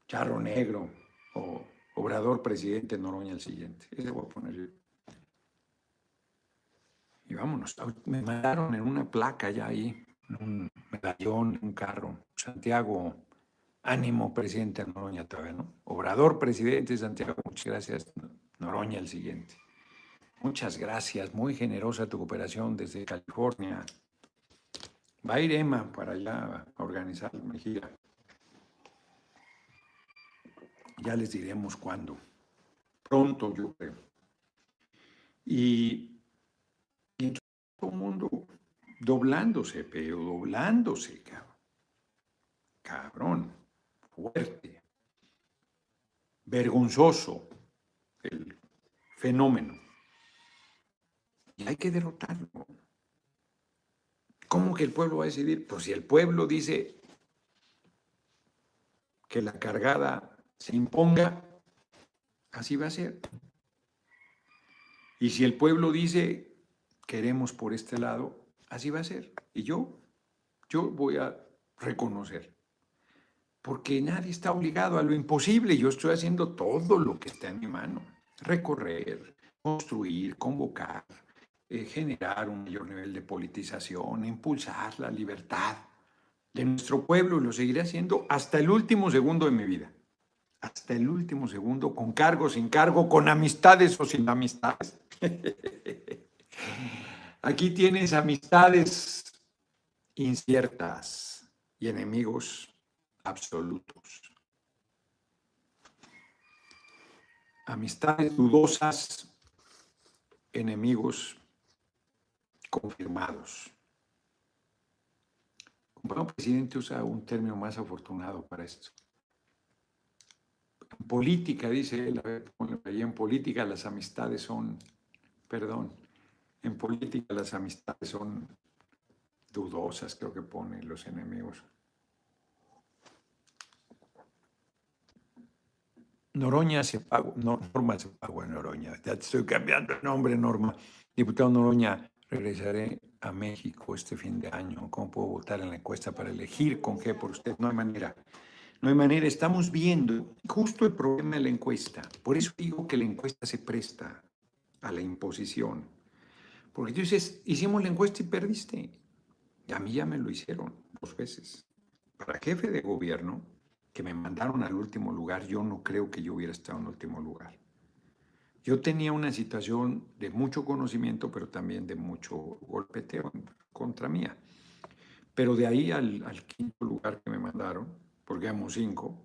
Charro Negro o Obrador Presidente Noroña el siguiente. Ese voy a poner yo. Y vámonos. Me mandaron en una placa ya ahí, un medallón, un carro. Santiago, ánimo, presidente Noroña todavía, ¿no? Obrador, presidente Santiago, muchas gracias. Noroña el siguiente. Muchas gracias, muy generosa tu cooperación desde California. Va a ir Emma para allá a organizar la gira. Ya les diremos cuándo. Pronto, yo creo. Y todo el mundo doblándose, pero doblándose, cabrón. Cabrón, fuerte, vergonzoso el fenómeno. Y hay que derrotarlo. ¿Cómo que el pueblo va a decidir? Pues si el pueblo dice que la cargada se imponga, así va a ser. Y si el pueblo dice queremos por este lado, así va a ser. Y yo, yo voy a reconocer. Porque nadie está obligado a lo imposible. Yo estoy haciendo todo lo que está en mi mano. Recorrer, construir, convocar, eh, generar un mayor nivel de politización, impulsar la libertad de nuestro pueblo y lo seguiré haciendo hasta el último segundo de mi vida. Hasta el último segundo, con cargo, sin cargo, con amistades o sin amistades. Aquí tienes amistades inciertas y enemigos absolutos. Amistades dudosas, enemigos confirmados. Presidente usa un término más afortunado para esto. En política, dice él, en política las amistades son, perdón, en política las amistades son dudosas, creo que pone los enemigos. Noroña se pagó, Norma se pagó en Noroña, ya estoy cambiando el nombre, Norma. Diputado Noroña, regresaré a México este fin de año. ¿Cómo puedo votar en la encuesta para elegir con qué por usted? No hay manera. No hay manera. Estamos viendo justo el problema de la encuesta. Por eso digo que la encuesta se presta a la imposición. Porque tú dices, hicimos la encuesta y perdiste. Y a mí ya me lo hicieron dos veces. Para jefe de gobierno, que me mandaron al último lugar, yo no creo que yo hubiera estado en último lugar. Yo tenía una situación de mucho conocimiento, pero también de mucho golpeteo contra mía. Pero de ahí al, al quinto lugar que me mandaron, porque éramos cinco,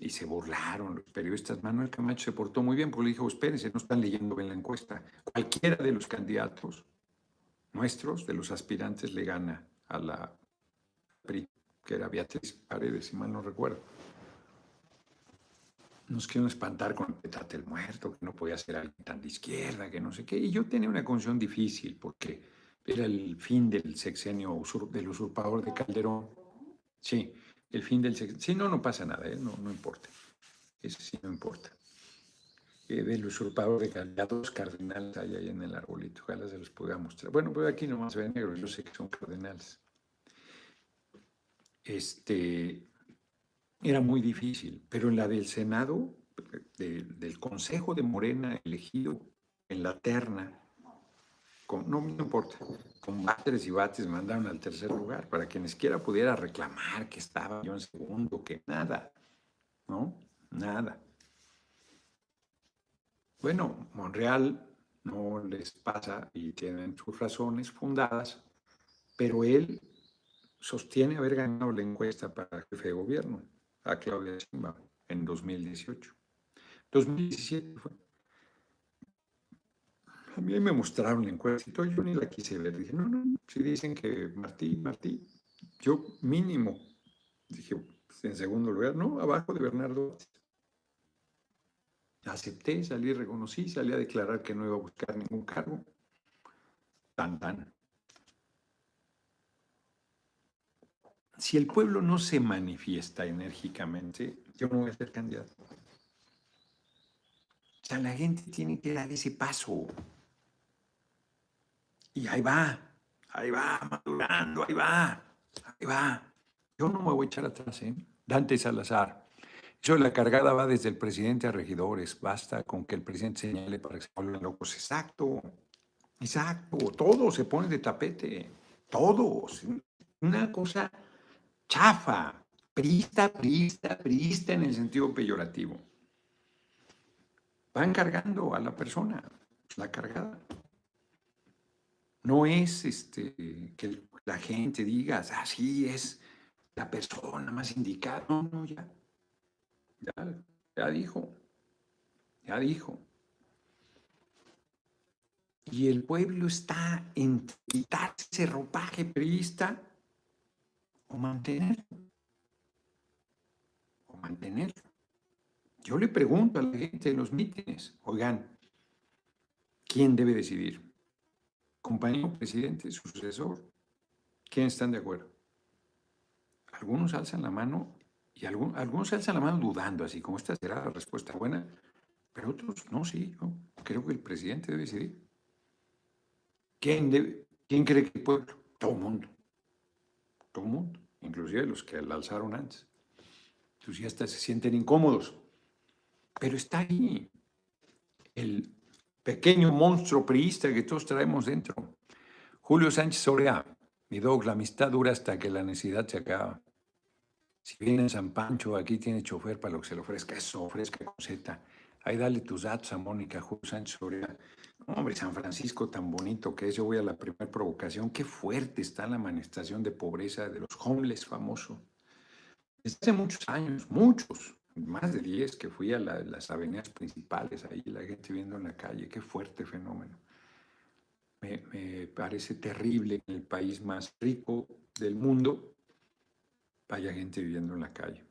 y se burlaron los periodistas. Manuel Camacho se portó muy bien porque le dijo, espérense, no están leyendo bien la encuesta. Cualquiera de los candidatos nuestros, de los aspirantes, le gana a la PRI, que era Beatriz Paredes, si mal no recuerdo. Nos quieren espantar con Petate el Muerto, que no podía ser alguien tan de izquierda, que no sé qué. Y yo tenía una condición difícil porque era el fin del sexenio del usurpador de Calderón. Sí, el fin del sexenio. Sí, no, no pasa nada, ¿eh? no, no importa. Eso sí no importa. Eh, del usurpador de Calderón, dos cardenales hay ahí en el arbolito. Ojalá se los pueda mostrar. Bueno, pues aquí nomás ve negro, yo sé que son cardenales. Este, era muy difícil, pero en la del Senado, del Consejo de Morena elegido en la terna, no me importa, con bates y bates mandaron al tercer lugar para que ni siquiera pudiera reclamar que estaba yo en segundo, que nada, ¿no? Nada. Bueno, Monreal no les pasa y tienen sus razones fundadas, pero él sostiene haber ganado la encuesta para jefe de gobierno a Claudia Simba en 2018. 2017 fue. A mí me mostraron la encuesta y yo ni la quise ver. Dije, no, no, si dicen que Martí, Martí, yo mínimo, dije, pues, en segundo lugar, no, abajo de Bernardo. Acepté, salí, reconocí, salí a declarar que no iba a buscar ningún cargo. Tan, tan. Si el pueblo no se manifiesta enérgicamente, yo no voy a ser candidato. O sea, la gente tiene que dar ese paso. Y ahí va, ahí va, madurando, ahí va, ahí va. Yo no me voy a echar atrás, ¿eh? Dante Salazar. Eso la cargada va desde el presidente a regidores. Basta con que el presidente señale para que se vuelvan locos. Exacto, exacto. Todos se ponen de tapete. Todos. Una cosa chafa. Prista, prista, prista en el sentido peyorativo. Van cargando a la persona, la cargada. No es este, que la gente diga, así es la persona más indicada. No, no, ya. Ya, dijo. Ya dijo. Y el pueblo está en quitarse ropaje periodista o mantenerlo. O mantenerlo. Yo le pregunto a la gente de los mítines, oigan, ¿quién debe decidir? Compañero presidente, su sucesor. ¿Quiénes están de acuerdo? Algunos alzan la mano y algunos, algunos alzan la mano dudando, así como esta será la respuesta buena, pero otros no, sí, creo que el presidente debe decidir. ¿Quién, ¿Quién cree que el pueblo? Todo el mundo. Todo el mundo, inclusive los que la alzaron antes. Entusiastas se sienten incómodos, pero está ahí el pequeño monstruo priista que todos traemos dentro. Julio Sánchez Sorea, mi dog, la amistad dura hasta que la necesidad se acaba. Si viene en San Pancho, aquí tiene chofer para lo que se le ofrezca. Eso, ofrezca Z. Ahí dale tus datos a Mónica Julio Sánchez Sorea. Hombre, San Francisco tan bonito que es. Yo voy a la primera provocación. Qué fuerte está la manifestación de pobreza de los homeless famoso. Desde hace muchos años, muchos más de 10 que fui a las avenidas principales, ahí la gente viendo en la calle, qué fuerte fenómeno. Me, parece terrible en el país más rico del mundo vaya gente viviendo en la calle.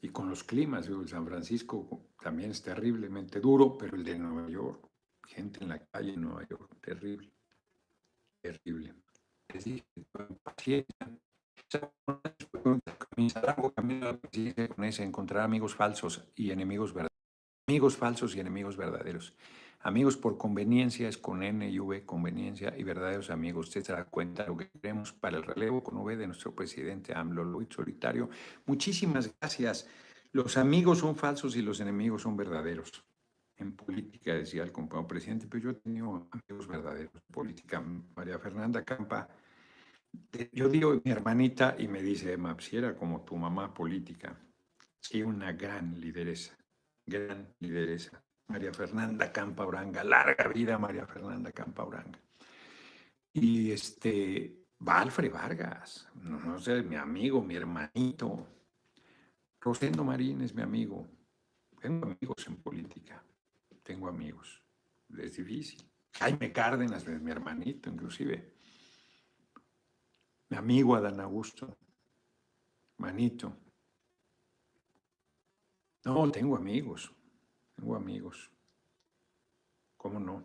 Y con los climas, digo, San Francisco también es terriblemente duro, pero el de Nueva York, gente en la calle en Nueva York, terrible, terrible. Paciencia, con ese, encontrar amigos falsos y enemigos verdaderos. Amigos falsos y enemigos verdaderos. Amigos por conveniencia es con N y V, conveniencia, y verdaderos amigos. Usted se da cuenta de lo que queremos para el relevo con V de nuestro presidente AMLO Luis Solitario. Muchísimas gracias. Los amigos son falsos y los enemigos son verdaderos. En política, decía el compañero presidente, pero yo he tenido amigos verdaderos política. María Fernanda Campa yo digo mi hermanita y me dice, Emma, era como tu mamá política, sí, una gran lideresa, gran lideresa. María Fernanda Campa Uranga, larga vida María Fernanda Campa Uranga. Y este, Valfre Vargas, no, sé, mi amigo, mi hermanito. Rosendo Marín es mi amigo. Tengo amigos en política, tengo amigos. Es difícil. Jaime Cárdenas es mi hermanito, inclusive mi amigo Adán Augusto, manito. No, tengo amigos, tengo amigos. ¿Cómo no?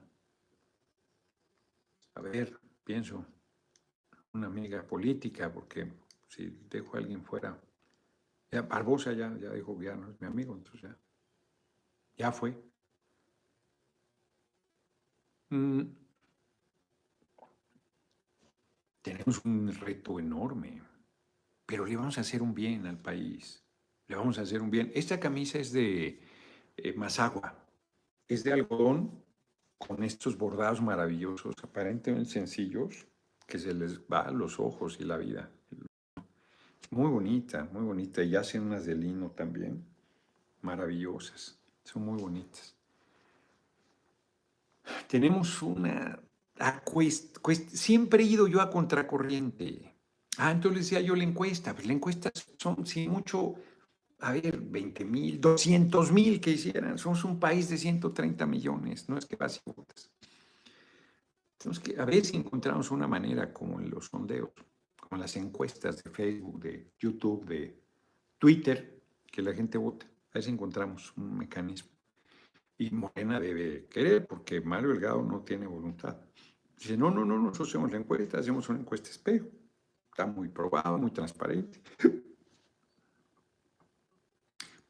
A ver, pienso, una amiga política, porque si dejo a alguien fuera, ya Barbosa ya, ya dijo que ya no es mi amigo, entonces ya, ya fue. Mm, tenemos un reto enorme, pero le vamos a hacer un bien al país. Le vamos a hacer un bien. Esta camisa es de eh, Mazagua, es de algodón con estos bordados maravillosos, aparentemente sencillos, que se les va a los ojos y la vida. Muy bonita, muy bonita. Y hacen unas de lino también, maravillosas. Son muy bonitas. tenemos una... siempre he ido yo a contracorriente. Ah, entonces decía yo la encuesta. Pues la encuesta son, si mucho, a ver, 20 mil, 200 mil que hicieran. Somos un país de 130 millones, no es que vas y votas. Tenemos a ver encontramos una manera como en los sondeos, como en las encuestas de Facebook, de YouTube, de Twitter, que la gente vote. A ver encontramos un mecanismo. Y Morena debe querer, porque Mario Delgado no tiene voluntad. Dice, no, no, no, nosotros hacemos la encuesta, hacemos una encuesta espejo. Está muy probado, muy transparente.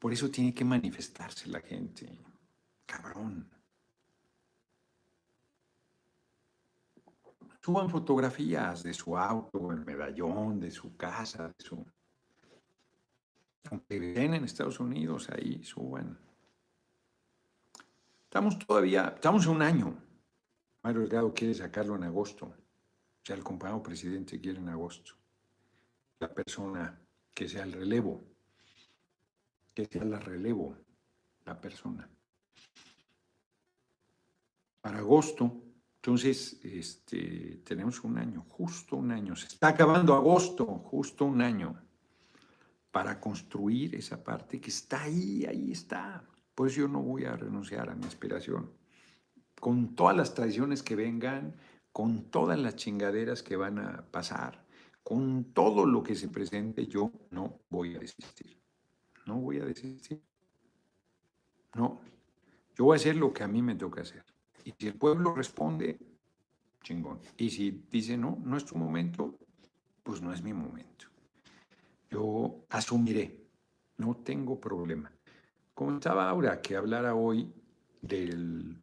Por eso tiene que manifestarse la gente. Cabrón. Suban fotografías de su auto, el medallón, de su casa, de su... Aunque ven en Estados Unidos, ahí suban. Estamos todavía, estamos en un año. Mario Delgado quiere sacarlo en agosto. O sea, el compañero presidente quiere en agosto. La persona que sea el relevo. Que sea el relevo, la persona. Para agosto entonces, este, tenemos un año, justo un año. Se está acabando agosto, justo un año, para construir esa parte que está ahí, ahí está. Pues yo no voy a renunciar a mi aspiración. Con todas las tradiciones que vengan, con todas las chingaderas que van a pasar, con todo lo que se presente, yo no voy a desistir. No voy a desistir. No. Yo voy a hacer lo que a mí me toca hacer. Y si el pueblo responde, chingón. Y si dice, no, no es tu momento, pues no es mi momento. Yo asumiré, no tengo problema. Comentaba Aura que hablara hoy del...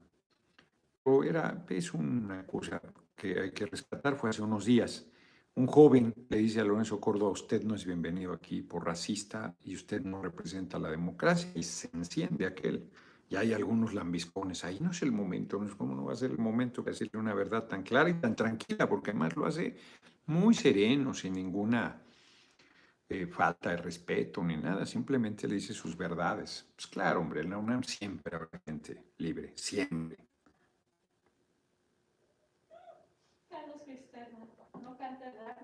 Era, es una cosa que hay que rescatar, fue hace unos días. Un joven le dice a Lorenzo Córdoba, usted no es bienvenido aquí por racista y usted no representa la democracia y se enciende aquel y hay algunos lambiscones ahí. No es el momento, no es como no va a ser el momento de decirle una verdad tan clara y tan tranquila, porque además lo hace muy sereno, sin ninguna eh, falta de respeto ni nada, simplemente le dice sus verdades. Pues claro, hombre, en la UNAM siempre habrá gente libre, siempre. no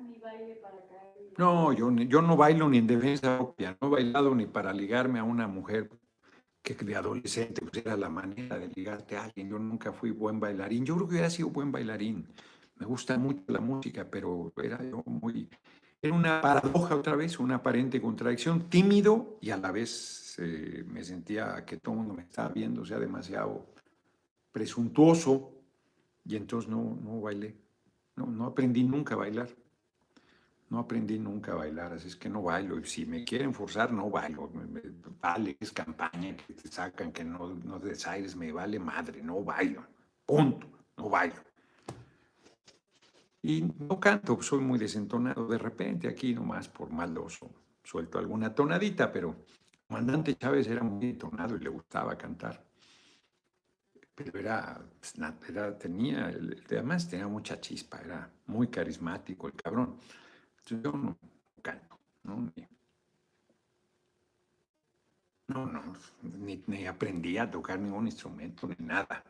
ni baile para caer. No, yo, yo no bailo ni en defensa propia, no he bailado ni para ligarme a una mujer que de adolescente pues era la manera de ligarte a alguien. Yo nunca fui buen bailarín. Yo creo que hubiera sido buen bailarín. Me gusta mucho la música, pero era yo muy... Era una paradoja otra vez, una aparente contradicción, tímido y a la vez eh, me sentía que todo el mundo me estaba viendo, o sea, demasiado presuntuoso y entonces no, no bailé. No, no aprendí nunca a bailar. No aprendí nunca a bailar, así es que no bailo. Y si me quieren forzar, no bailo. Vale, es campaña que te sacan, que no, no desaires, me vale madre, no bailo. Punto, no bailo. Y no canto, soy muy desentonado. De repente aquí nomás por maldoso suelto alguna tonadita, pero comandante Chávez era muy entonado y le gustaba cantar. Pero era, pues, era tenía, además tenía mucha chispa, era muy carismático el cabrón. Yo no canto, ¿no? No, no, ni, aprendí a tocar ningún instrumento, ni nada.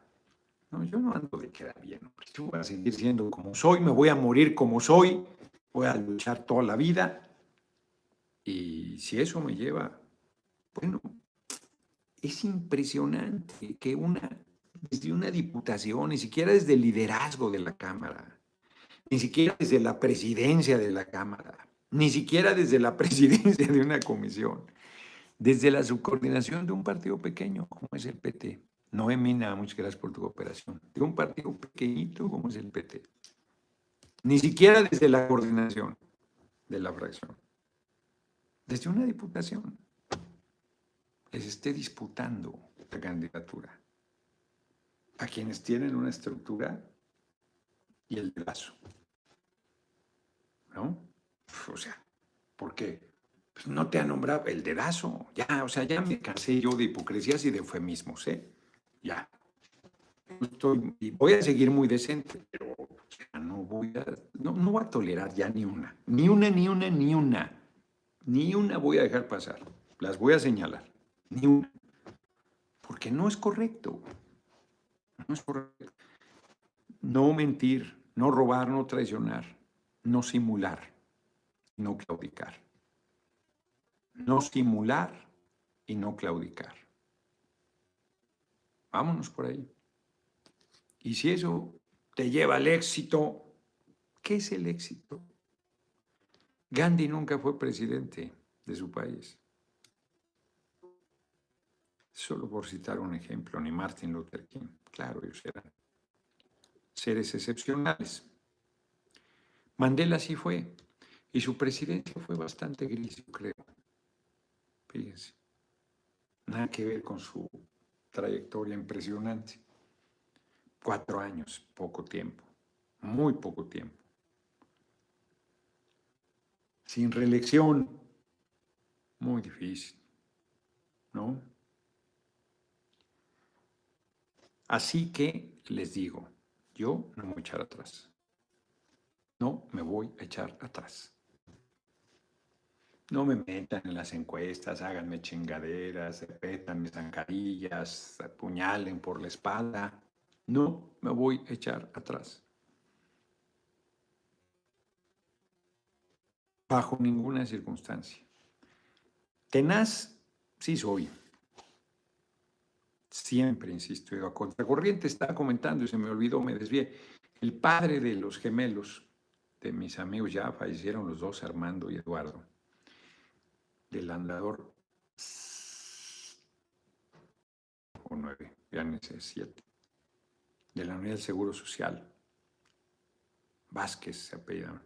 No, yo no ando de quedar bien. Yo voy a seguir siendo como soy, me voy a morir como soy, voy a luchar toda la vida. Y si eso me lleva, bueno, es impresionante que una, desde una diputación, ni siquiera desde el liderazgo de la Cámara, ni siquiera desde la presidencia de la Cámara, ni siquiera desde la presidencia de una comisión, desde la subcoordinación de un partido pequeño como es el PT. No Mina, muchas gracias por tu cooperación. De un partido pequeñito como es el PT. Ni siquiera desde la coordinación de la fracción. Desde una diputación. Les esté disputando la candidatura a quienes tienen una estructura y el lazo. ¿No? O sea, ¿por qué? Pues no te ha nombrado el dedazo, ya, o sea, ya me cansé yo de hipocresías y de eufemismos, ¿eh? Ya. y voy a seguir muy decente, pero no voy a, no, no voy a tolerar ya ni una, ni una, ni una, ni una, ni una voy a dejar pasar, las voy a señalar, ni una, porque no es correcto, no es correcto. no mentir, no robar, no traicionar, no simular, no claudicar. No simular y no claudicar. Vámonos por ahí. Y si eso te lleva al éxito, ¿qué es el éxito? Gandhi nunca fue presidente de su país. Solo por citar un ejemplo, ni Martin Luther King. Claro, ellos eran seres excepcionales. Mandela sí fue, y su presidencia fue bastante gris, yo creo. Fíjense. Nada que ver con su trayectoria impresionante. Cuatro años, poco tiempo, muy poco tiempo. Sin reelección, muy difícil, ¿no? Así que les digo, yo no voy a echar atrás. No me voy a echar atrás. No me metan en las encuestas, háganme chingaderas, petan mis zancadillas, apuñalen por la espalda. No me voy a echar atrás. Bajo ninguna circunstancia. Tenaz, sí soy. Siempre insisto, a contracorriente estaba comentando y se me olvidó, me desvié. El padre de los gemelos mis amigos ya fallecieron los dos, Armando y Eduardo, del andador o nueve, ya no sé, siete, de la Unidad del Seguro Social. Vázquez se apellidaron.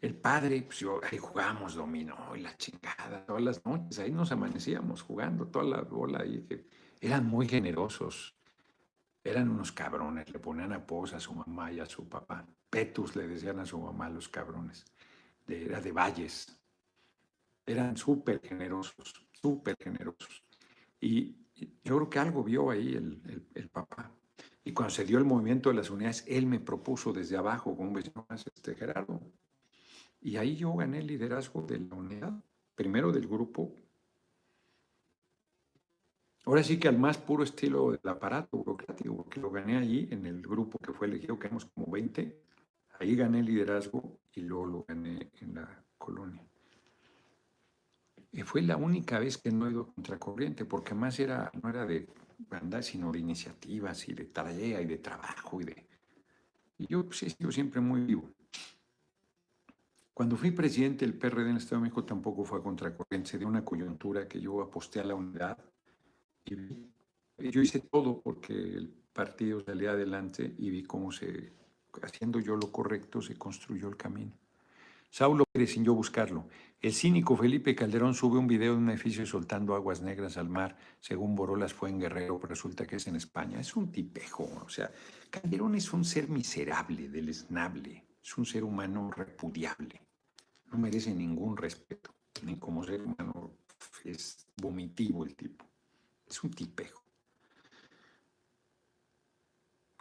El padre, pues yo, ahí jugábamos dominó y la chingada, todas las noches, ahí nos amanecíamos jugando, toda la bola ahí. Eran muy generosos, eran unos cabrones, le ponían apodos a su mamá y a su papá. Petus le decían a su mamá los cabrones. era de Valles. Eran súper generosos, súper generosos. Y yo creo que algo vio ahí el, el, papá. Y cuando se dio el movimiento de las unidades, él me propuso desde abajo, como vecino este Gerardo, y ahí yo gané el liderazgo de la unidad, primero del grupo. Ahora sí que al más puro estilo del aparato burocrático, porque lo gané allí en el grupo que fue elegido, que éramos como 20. Ahí gané liderazgo y luego lo gané en la colonia. Y fue la única vez que no he ido contracorriente, porque más era, no era de andar, sino de iniciativas y de tarea y de trabajo y de... Y yo pues, he sido siempre muy vivo. Cuando fui presidente del PRD en el Estado de México tampoco fue a contracorriente, se dio una coyuntura que yo aposté a la unidad yo hice todo porque el partido salía adelante y vi cómo se, haciendo yo lo correcto, se construyó el camino. Saulo quiere sin yo buscarlo. El cínico Felipe Calderón sube un video de un edificio soltando aguas negras al mar, según Borolas fue en Guerrero, pero resulta que es en España. Es un tipejo, o sea, Calderón es un ser miserable, deleznable, es un ser humano repudiable no merece ningún respeto, ni como ser humano es vomitivo el tipo, es un tipejo.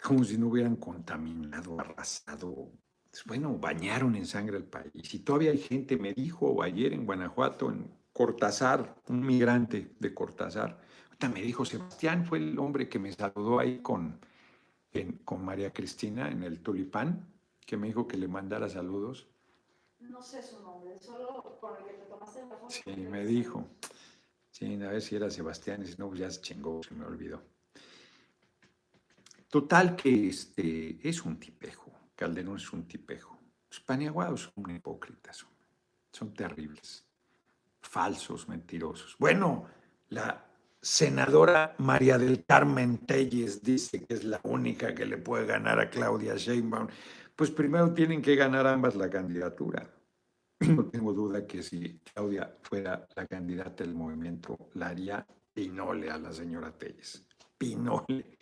Como si no hubieran contaminado, arrasado, bueno, bañaron en sangre al país. Y todavía hay gente, me dijo ayer en Guanajuato, en Cortázar, un migrante de Cortázar, me dijo, Sebastián fue el hombre que me saludó ahí con, con María Cristina en el Tulipán, que me dijo que le mandara saludos. No sé su nombre, solo con el que te tomaste la foto. Sí, me dijo. Sí, a ver si era Sebastián, si no, pues ya se chingó, se me olvidó. Total que este, es un tipejo, Calderón es un tipejo. Los paniaguados son hipócritas, son terribles, falsos, mentirosos. Bueno, la senadora María del Carmen Telles dice que es la única que le puede ganar a Claudia Sheinbaum. Pues primero tienen que ganar ambas la candidatura. No tengo duda que si Claudia fuera la candidata del movimiento, la haría pinole a la señora Telles. Pinole.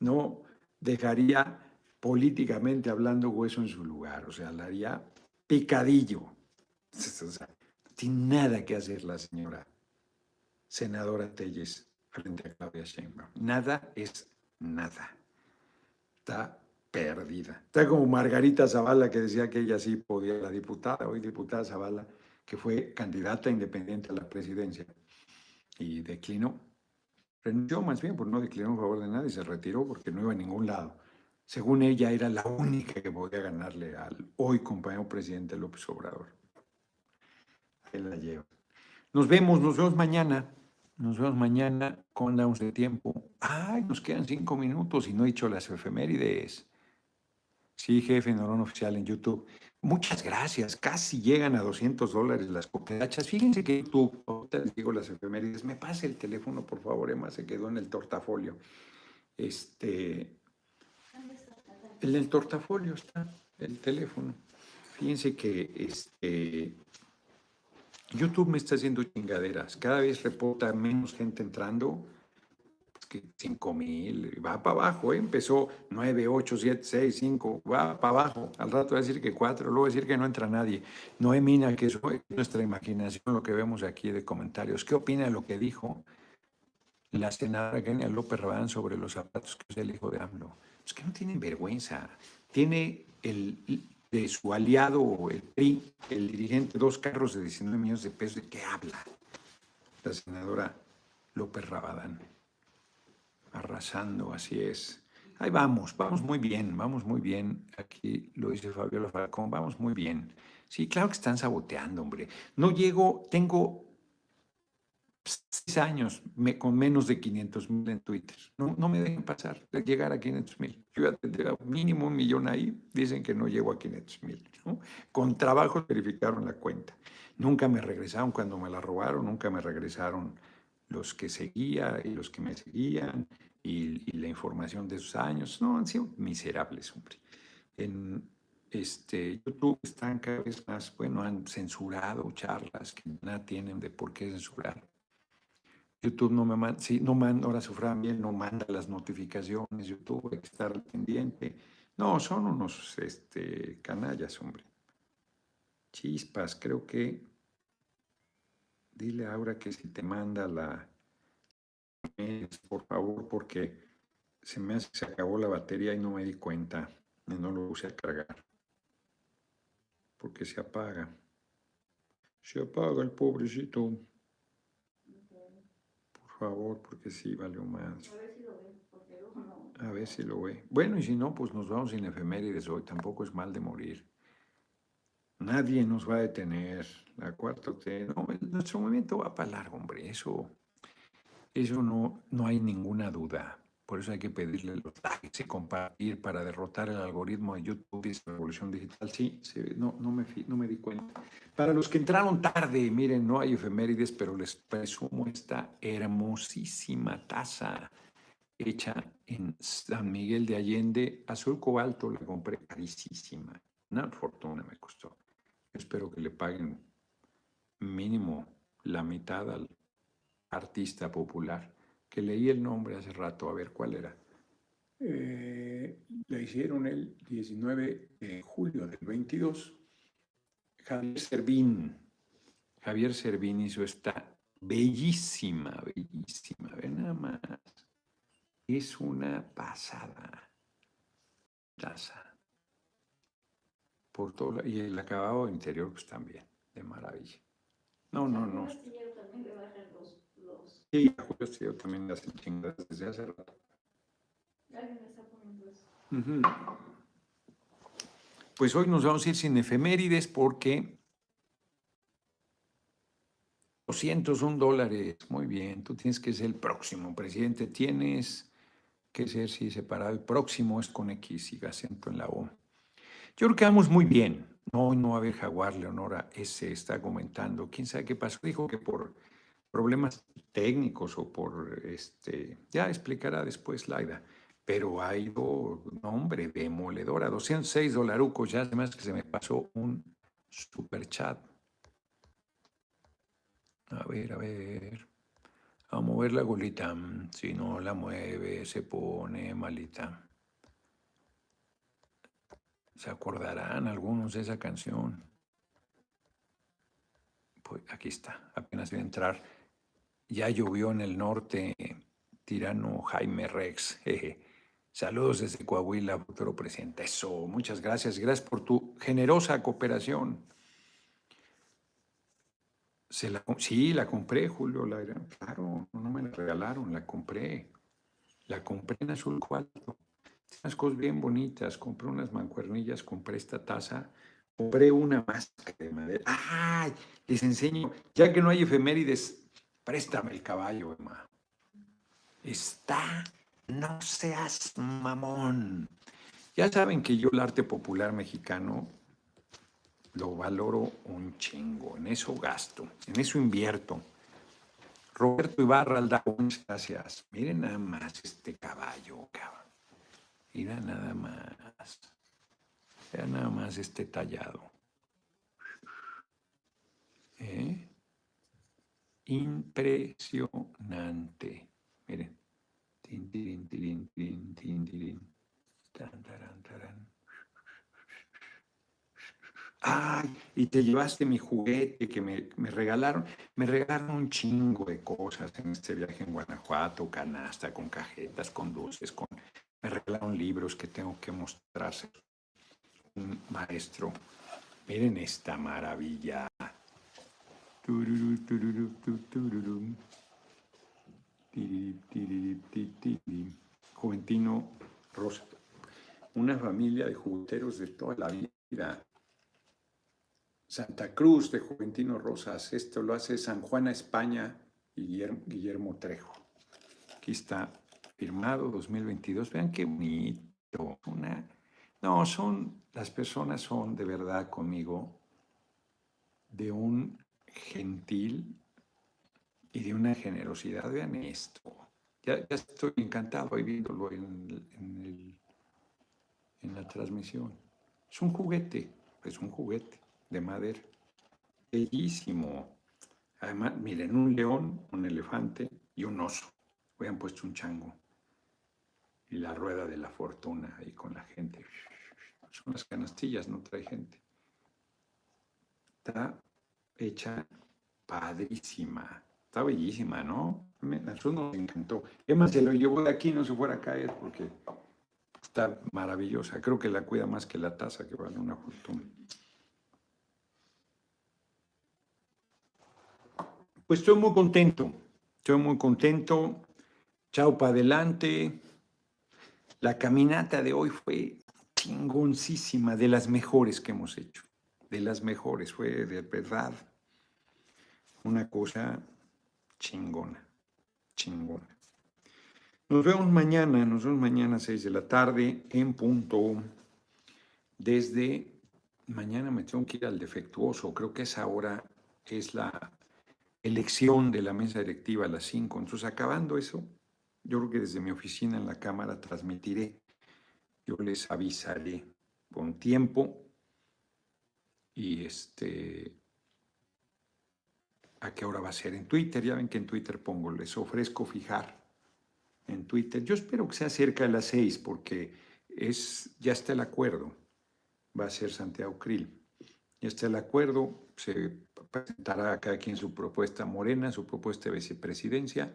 No dejaría políticamente hablando hueso en su lugar. O sea, la haría picadillo. no tiene nada que hacer la señora senadora Telles frente a Claudia Sheinbaum. Nada es nada. Está perdida. Está como Margarita Zavala, que decía que ella sí podía, la diputada, hoy diputada Zavala, que fue candidata independiente a la presidencia y declinó. Renunció más bien, pues no declinó en favor de nadie, se retiró porque no iba a ningún lado. Según ella, era la única que podía ganarle al hoy compañero presidente López Obrador. Ahí la lleva. Nos vemos, nos vemos mañana. Nos vemos mañana con damos de tiempo. Ay, nos quedan cinco minutos y no he hecho las efemérides. Sí, jefe, Norón Oficial en YouTube. Muchas gracias. Casi llegan a 200 dólares las cooperativas. Fíjense que YouTube, ahorita les digo las efemérides, me pase el teléfono, por favor, Emma, se quedó en el tortafolio. Este, en el tortafolio está el teléfono. Fíjense que este, YouTube me está haciendo chingaderas. Cada vez reporta menos gente entrando 5 mil, va para abajo, ¿eh? empezó 9, 8, 7, 6, 5, va para abajo. Al rato va a decir que 4, luego va a decir que no entra nadie. No Mina, que eso es nuestra imaginación, lo que vemos aquí de comentarios. ¿Qué opina de lo que dijo la senadora Kenia López Rabán sobre los zapatos que es el hijo de AMLO? Es que no tienen vergüenza. Tiene el, de su aliado, el PRI, el dirigente, dos carros de 19 millones de pesos. ¿De qué habla la senadora López Rabadán? Arrasando, así es. Ahí vamos, vamos muy bien, vamos muy bien. Aquí lo dice Fabiola Falcón, vamos muy bien. Sí, claro que están saboteando, hombre. No llego, tengo seis años con menos de 500 mil en Twitter. No, no me dejen pasar, de llegar a 500 mil. Yo ya tendría mínimo un millón ahí, dicen que no llego a 500 mil. Con trabajo verificaron la cuenta. Nunca me regresaron cuando me la robaron, nunca me regresaron los que seguía y los que me seguían y, la información de esos años. No, han sido miserables, hombre. En este, YouTube están cada vez más, bueno, han censurado charlas que nada tienen de por qué censurar. YouTube no me manda, sí, no manda, ahora sufran bien, no manda las notificaciones, YouTube hay que estar pendiente. No, son unos este, canallas, hombre. Chispas, creo que dile ahora que si te manda la, por favor, porque se me se acabó la batería y no me di cuenta y no lo puse a cargar. Porque se apaga. Se apaga el pobrecito. Por favor, porque sí valió más. A ver si lo ve. Bueno, y si no, pues nos vamos sin efemérides hoy. Tampoco es mal de morir. Nadie nos va a detener. La cuarta No, nuestro movimiento va para largo, hombre. Eso, eso no, no hay ninguna duda. Por eso hay que pedirle los likes y compartir para derrotar el algoritmo de YouTube y esa revolución digital. Sí, no, no, me, no me di cuenta. Para los que entraron tarde, miren, no hay efemérides, pero les presumo esta hermosísima taza hecha en San Miguel de Allende, azul cobalto, la compré carísima. Una fortuna me costó. Espero que le paguen mínimo la mitad al artista popular, que leí el nombre hace rato, a ver cuál era. Eh, la hicieron el 19 de julio del 22. Javier Servín. Javier Servín hizo esta bellísima, bellísima, ve nada más. Es una pasada. Taza. Por todo, y el acabado interior pues también, de maravilla. No, no, no. Sí, Julio Astillero también le hacen chingadas desde hace rato. Alguien está poniendo eso. Pues hoy nos vamos a ir sin efemérides porque 201 dólares. Muy bien, tú tienes que ser el próximo presidente. Tienes que ser, sí, separado. El próximo es con X y acento en la O. Yo creo que vamos muy bien. No, no va a haber jaguar, Leonora ese está comentando. ¿Quién sabe qué pasó? Dijo que por problemas técnicos o por, este, ya explicará después Laida, pero ha ido, hombre, demoledora, 206 dolarucos, ya además que se me pasó un super chat. A ver, a ver. A mover la golita. Si no la mueve, se pone malita. Se acordarán algunos de esa canción. Pues aquí está, apenas voy a entrar ya llovió en el norte, tirano Jaime Rex. Saludos desde Coahuila, futuro presidente. Eso, muchas gracias. Gracias por tu generosa cooperación. Sí, la compré, Julio. La, claro, no me la regalaron, la compré. La compré en azul cuarto. Unas cosas bien bonitas. Compré unas mancuernillas, compré esta taza, compré una máscara de madera. ¡Ay! Les enseño, ya que no hay efemérides, préstame el caballo, Emma. Está, no seas mamón. Ya saben que yo el arte popular mexicano lo valoro un chingo, en eso gasto, en eso invierto. Roberto Ibarra muchas gracias. Miren nada más este caballo, cabrón. Mira nada más. Mira nada más este tallado. ¿Eh? Impresionante. Miren. Tin, tin, tin, tin, tin, tin, Tan, taran, taran. Ay, y te llevaste mi juguete que me, me, regalaron. Me regalaron un chingo de cosas en este viaje en Guanajuato, canasta, con cajetas, con dulces, con... Me regalaron libros que tengo que mostrarse. Un maestro. Miren esta maravilla. Juventino Rosa. Una familia de jugueteros de toda la vida. Santa Cruz de Juventino Rosas. Esto lo hace San Juana, España y Guillermo, Trejo. Aquí está firmado 2022. Vean qué bonito. No, son, las personas son de verdad conmigo de un gentil y de una generosidad. Vean esto. Ya, estoy encantado ahí viéndolo en, en la transmisión. Es un juguete, es un juguete de madera. Bellísimo. Además, miren, un león, un elefante y un oso. Hubieran puesto un chango. Y la rueda de la fortuna ahí con la gente. Son las canastillas, no trae gente. Está hecha padrísima. Está bellísima, ¿no? A nosotros nos encantó. Emma se lo llevó de aquí, no se fuera a caer porque está maravillosa. Creo que la cuida más que la taza, que vale una fortuna. Pues estoy muy contento, estoy muy contento. Chao para adelante. La caminata de hoy fue chingoncísima, de las mejores que hemos hecho, de las mejores, fue de verdad una cosa chingona, chingona. Nos vemos mañana, nos vemos mañana a 6 de la tarde en punto. Desde mañana me tengo que ir al defectuoso, creo que esa hora es la elección de la mesa directiva a las 5. Entonces, acabando eso, yo creo que desde mi oficina en la Cámara transmitiré. Yo les avisaré con tiempo y este a qué hora va a ser en Twitter. Ya ven que en Twitter pongo, les ofrezco fijar en Twitter. Yo espero que sea cerca de las 6 porque es, ya está el acuerdo. Va a ser Santiago Krill. Ya está el acuerdo, se presentará cada quien su propuesta morena, su propuesta de vicepresidencia.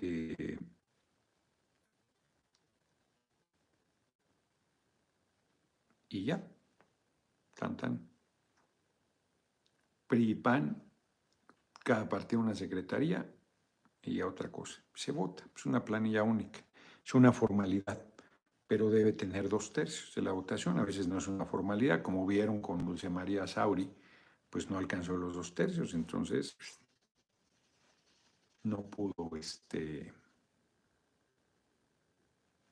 Eh, y ya, cantan. PRI y PAN, cada partido una secretaría y otra cosa. Se vota, es una planilla única, es una formalidad pero debe tener dos tercios de la votación. A veces no es una formalidad, como vieron con Dulce María Sauri, pues no alcanzó los dos tercios, entonces no pudo, este,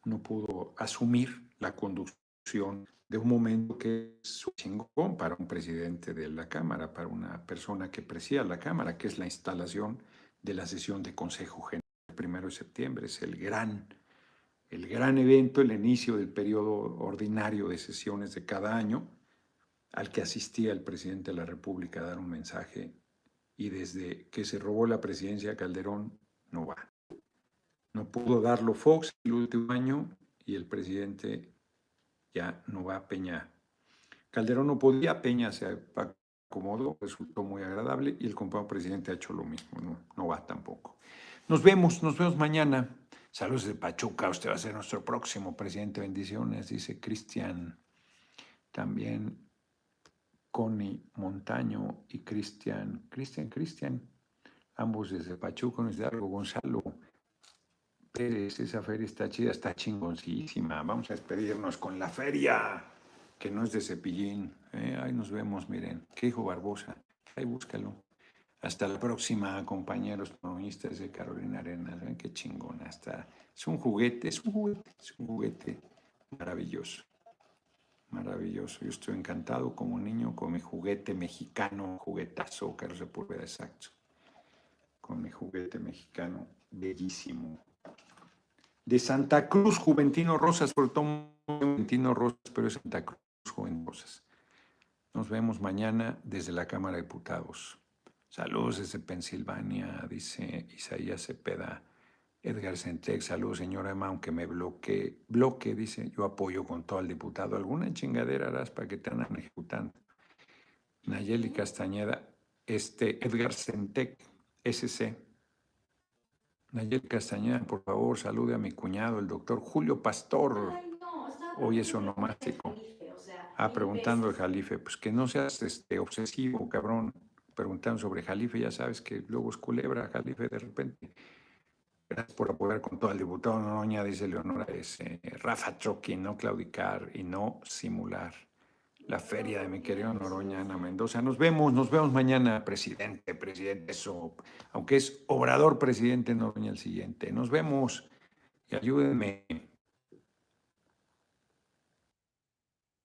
no pudo asumir la conducción de un momento que es chingón para un presidente de la Cámara, para una persona que presida la Cámara, que es la instalación de la sesión de Consejo General el primero de septiembre, es el gran el gran evento, el inicio del periodo ordinario de sesiones de cada año, al que asistía el presidente de la República a dar un mensaje y desde que se robó la presidencia Calderón no va. No pudo darlo Fox el último año y el presidente ya no va a Peña. Calderón no podía, Peña se acomodó, resultó muy agradable y el compañero presidente ha hecho lo mismo, no, no va tampoco. Nos vemos, nos vemos mañana. Saludos de Pachuca, usted va a ser nuestro próximo presidente. Bendiciones, dice Cristian. También Connie Montaño y Cristian. Cristian, Cristian. Ambos desde Pachuca, nos algo Gonzalo. Pérez, esa feria está chida, está chingoncísima. Vamos a despedirnos con la feria, que no es de cepillín. ¿eh? Ahí nos vemos, miren. ¿Qué dijo Barbosa? Ahí búscalo. Hasta la próxima, compañeros comunistas de Carolina Arenas. Ven qué chingona está. Es un juguete, es un juguete, es un juguete maravilloso. Maravilloso. Yo estoy encantado como niño con mi juguete mexicano, juguetazo, Carlos Sepúlveda, exacto. Con mi juguete mexicano, bellísimo. De Santa Cruz, Juventino Rosas, por todo Juventino Rosas, pero es Santa Cruz, Juventino Rosas. Nos vemos mañana desde la Cámara de Diputados. Saludos desde Pensilvania, dice Isaías Cepeda. Edgar Centec, saludos señora Emma, aunque me bloquee, bloque, dice, yo apoyo con todo al diputado. ¿Alguna chingadera harás para que te andan ejecutando? Nayeli Castañeda, este, Edgar Centec, SC. Nayeli Castañeda, por favor, salude a mi cuñado, el doctor Julio Pastor. Hoy es onomástico. Ah, preguntando el Jalife, pues que no seas este, obsesivo, cabrón. Preguntando sobre Jalife, ya sabes que luego es culebra Jalife de repente. Gracias por apoyar con todo el diputado Noroña, dice Leonora, es Rafa Choqui, no claudicar y no simular. La feria de mi querido Noroña, Ana Mendoza. Nos vemos, nos vemos mañana, presidente, presidente, eso, aunque es obrador presidente Noroña el siguiente. Nos vemos y ayúdenme.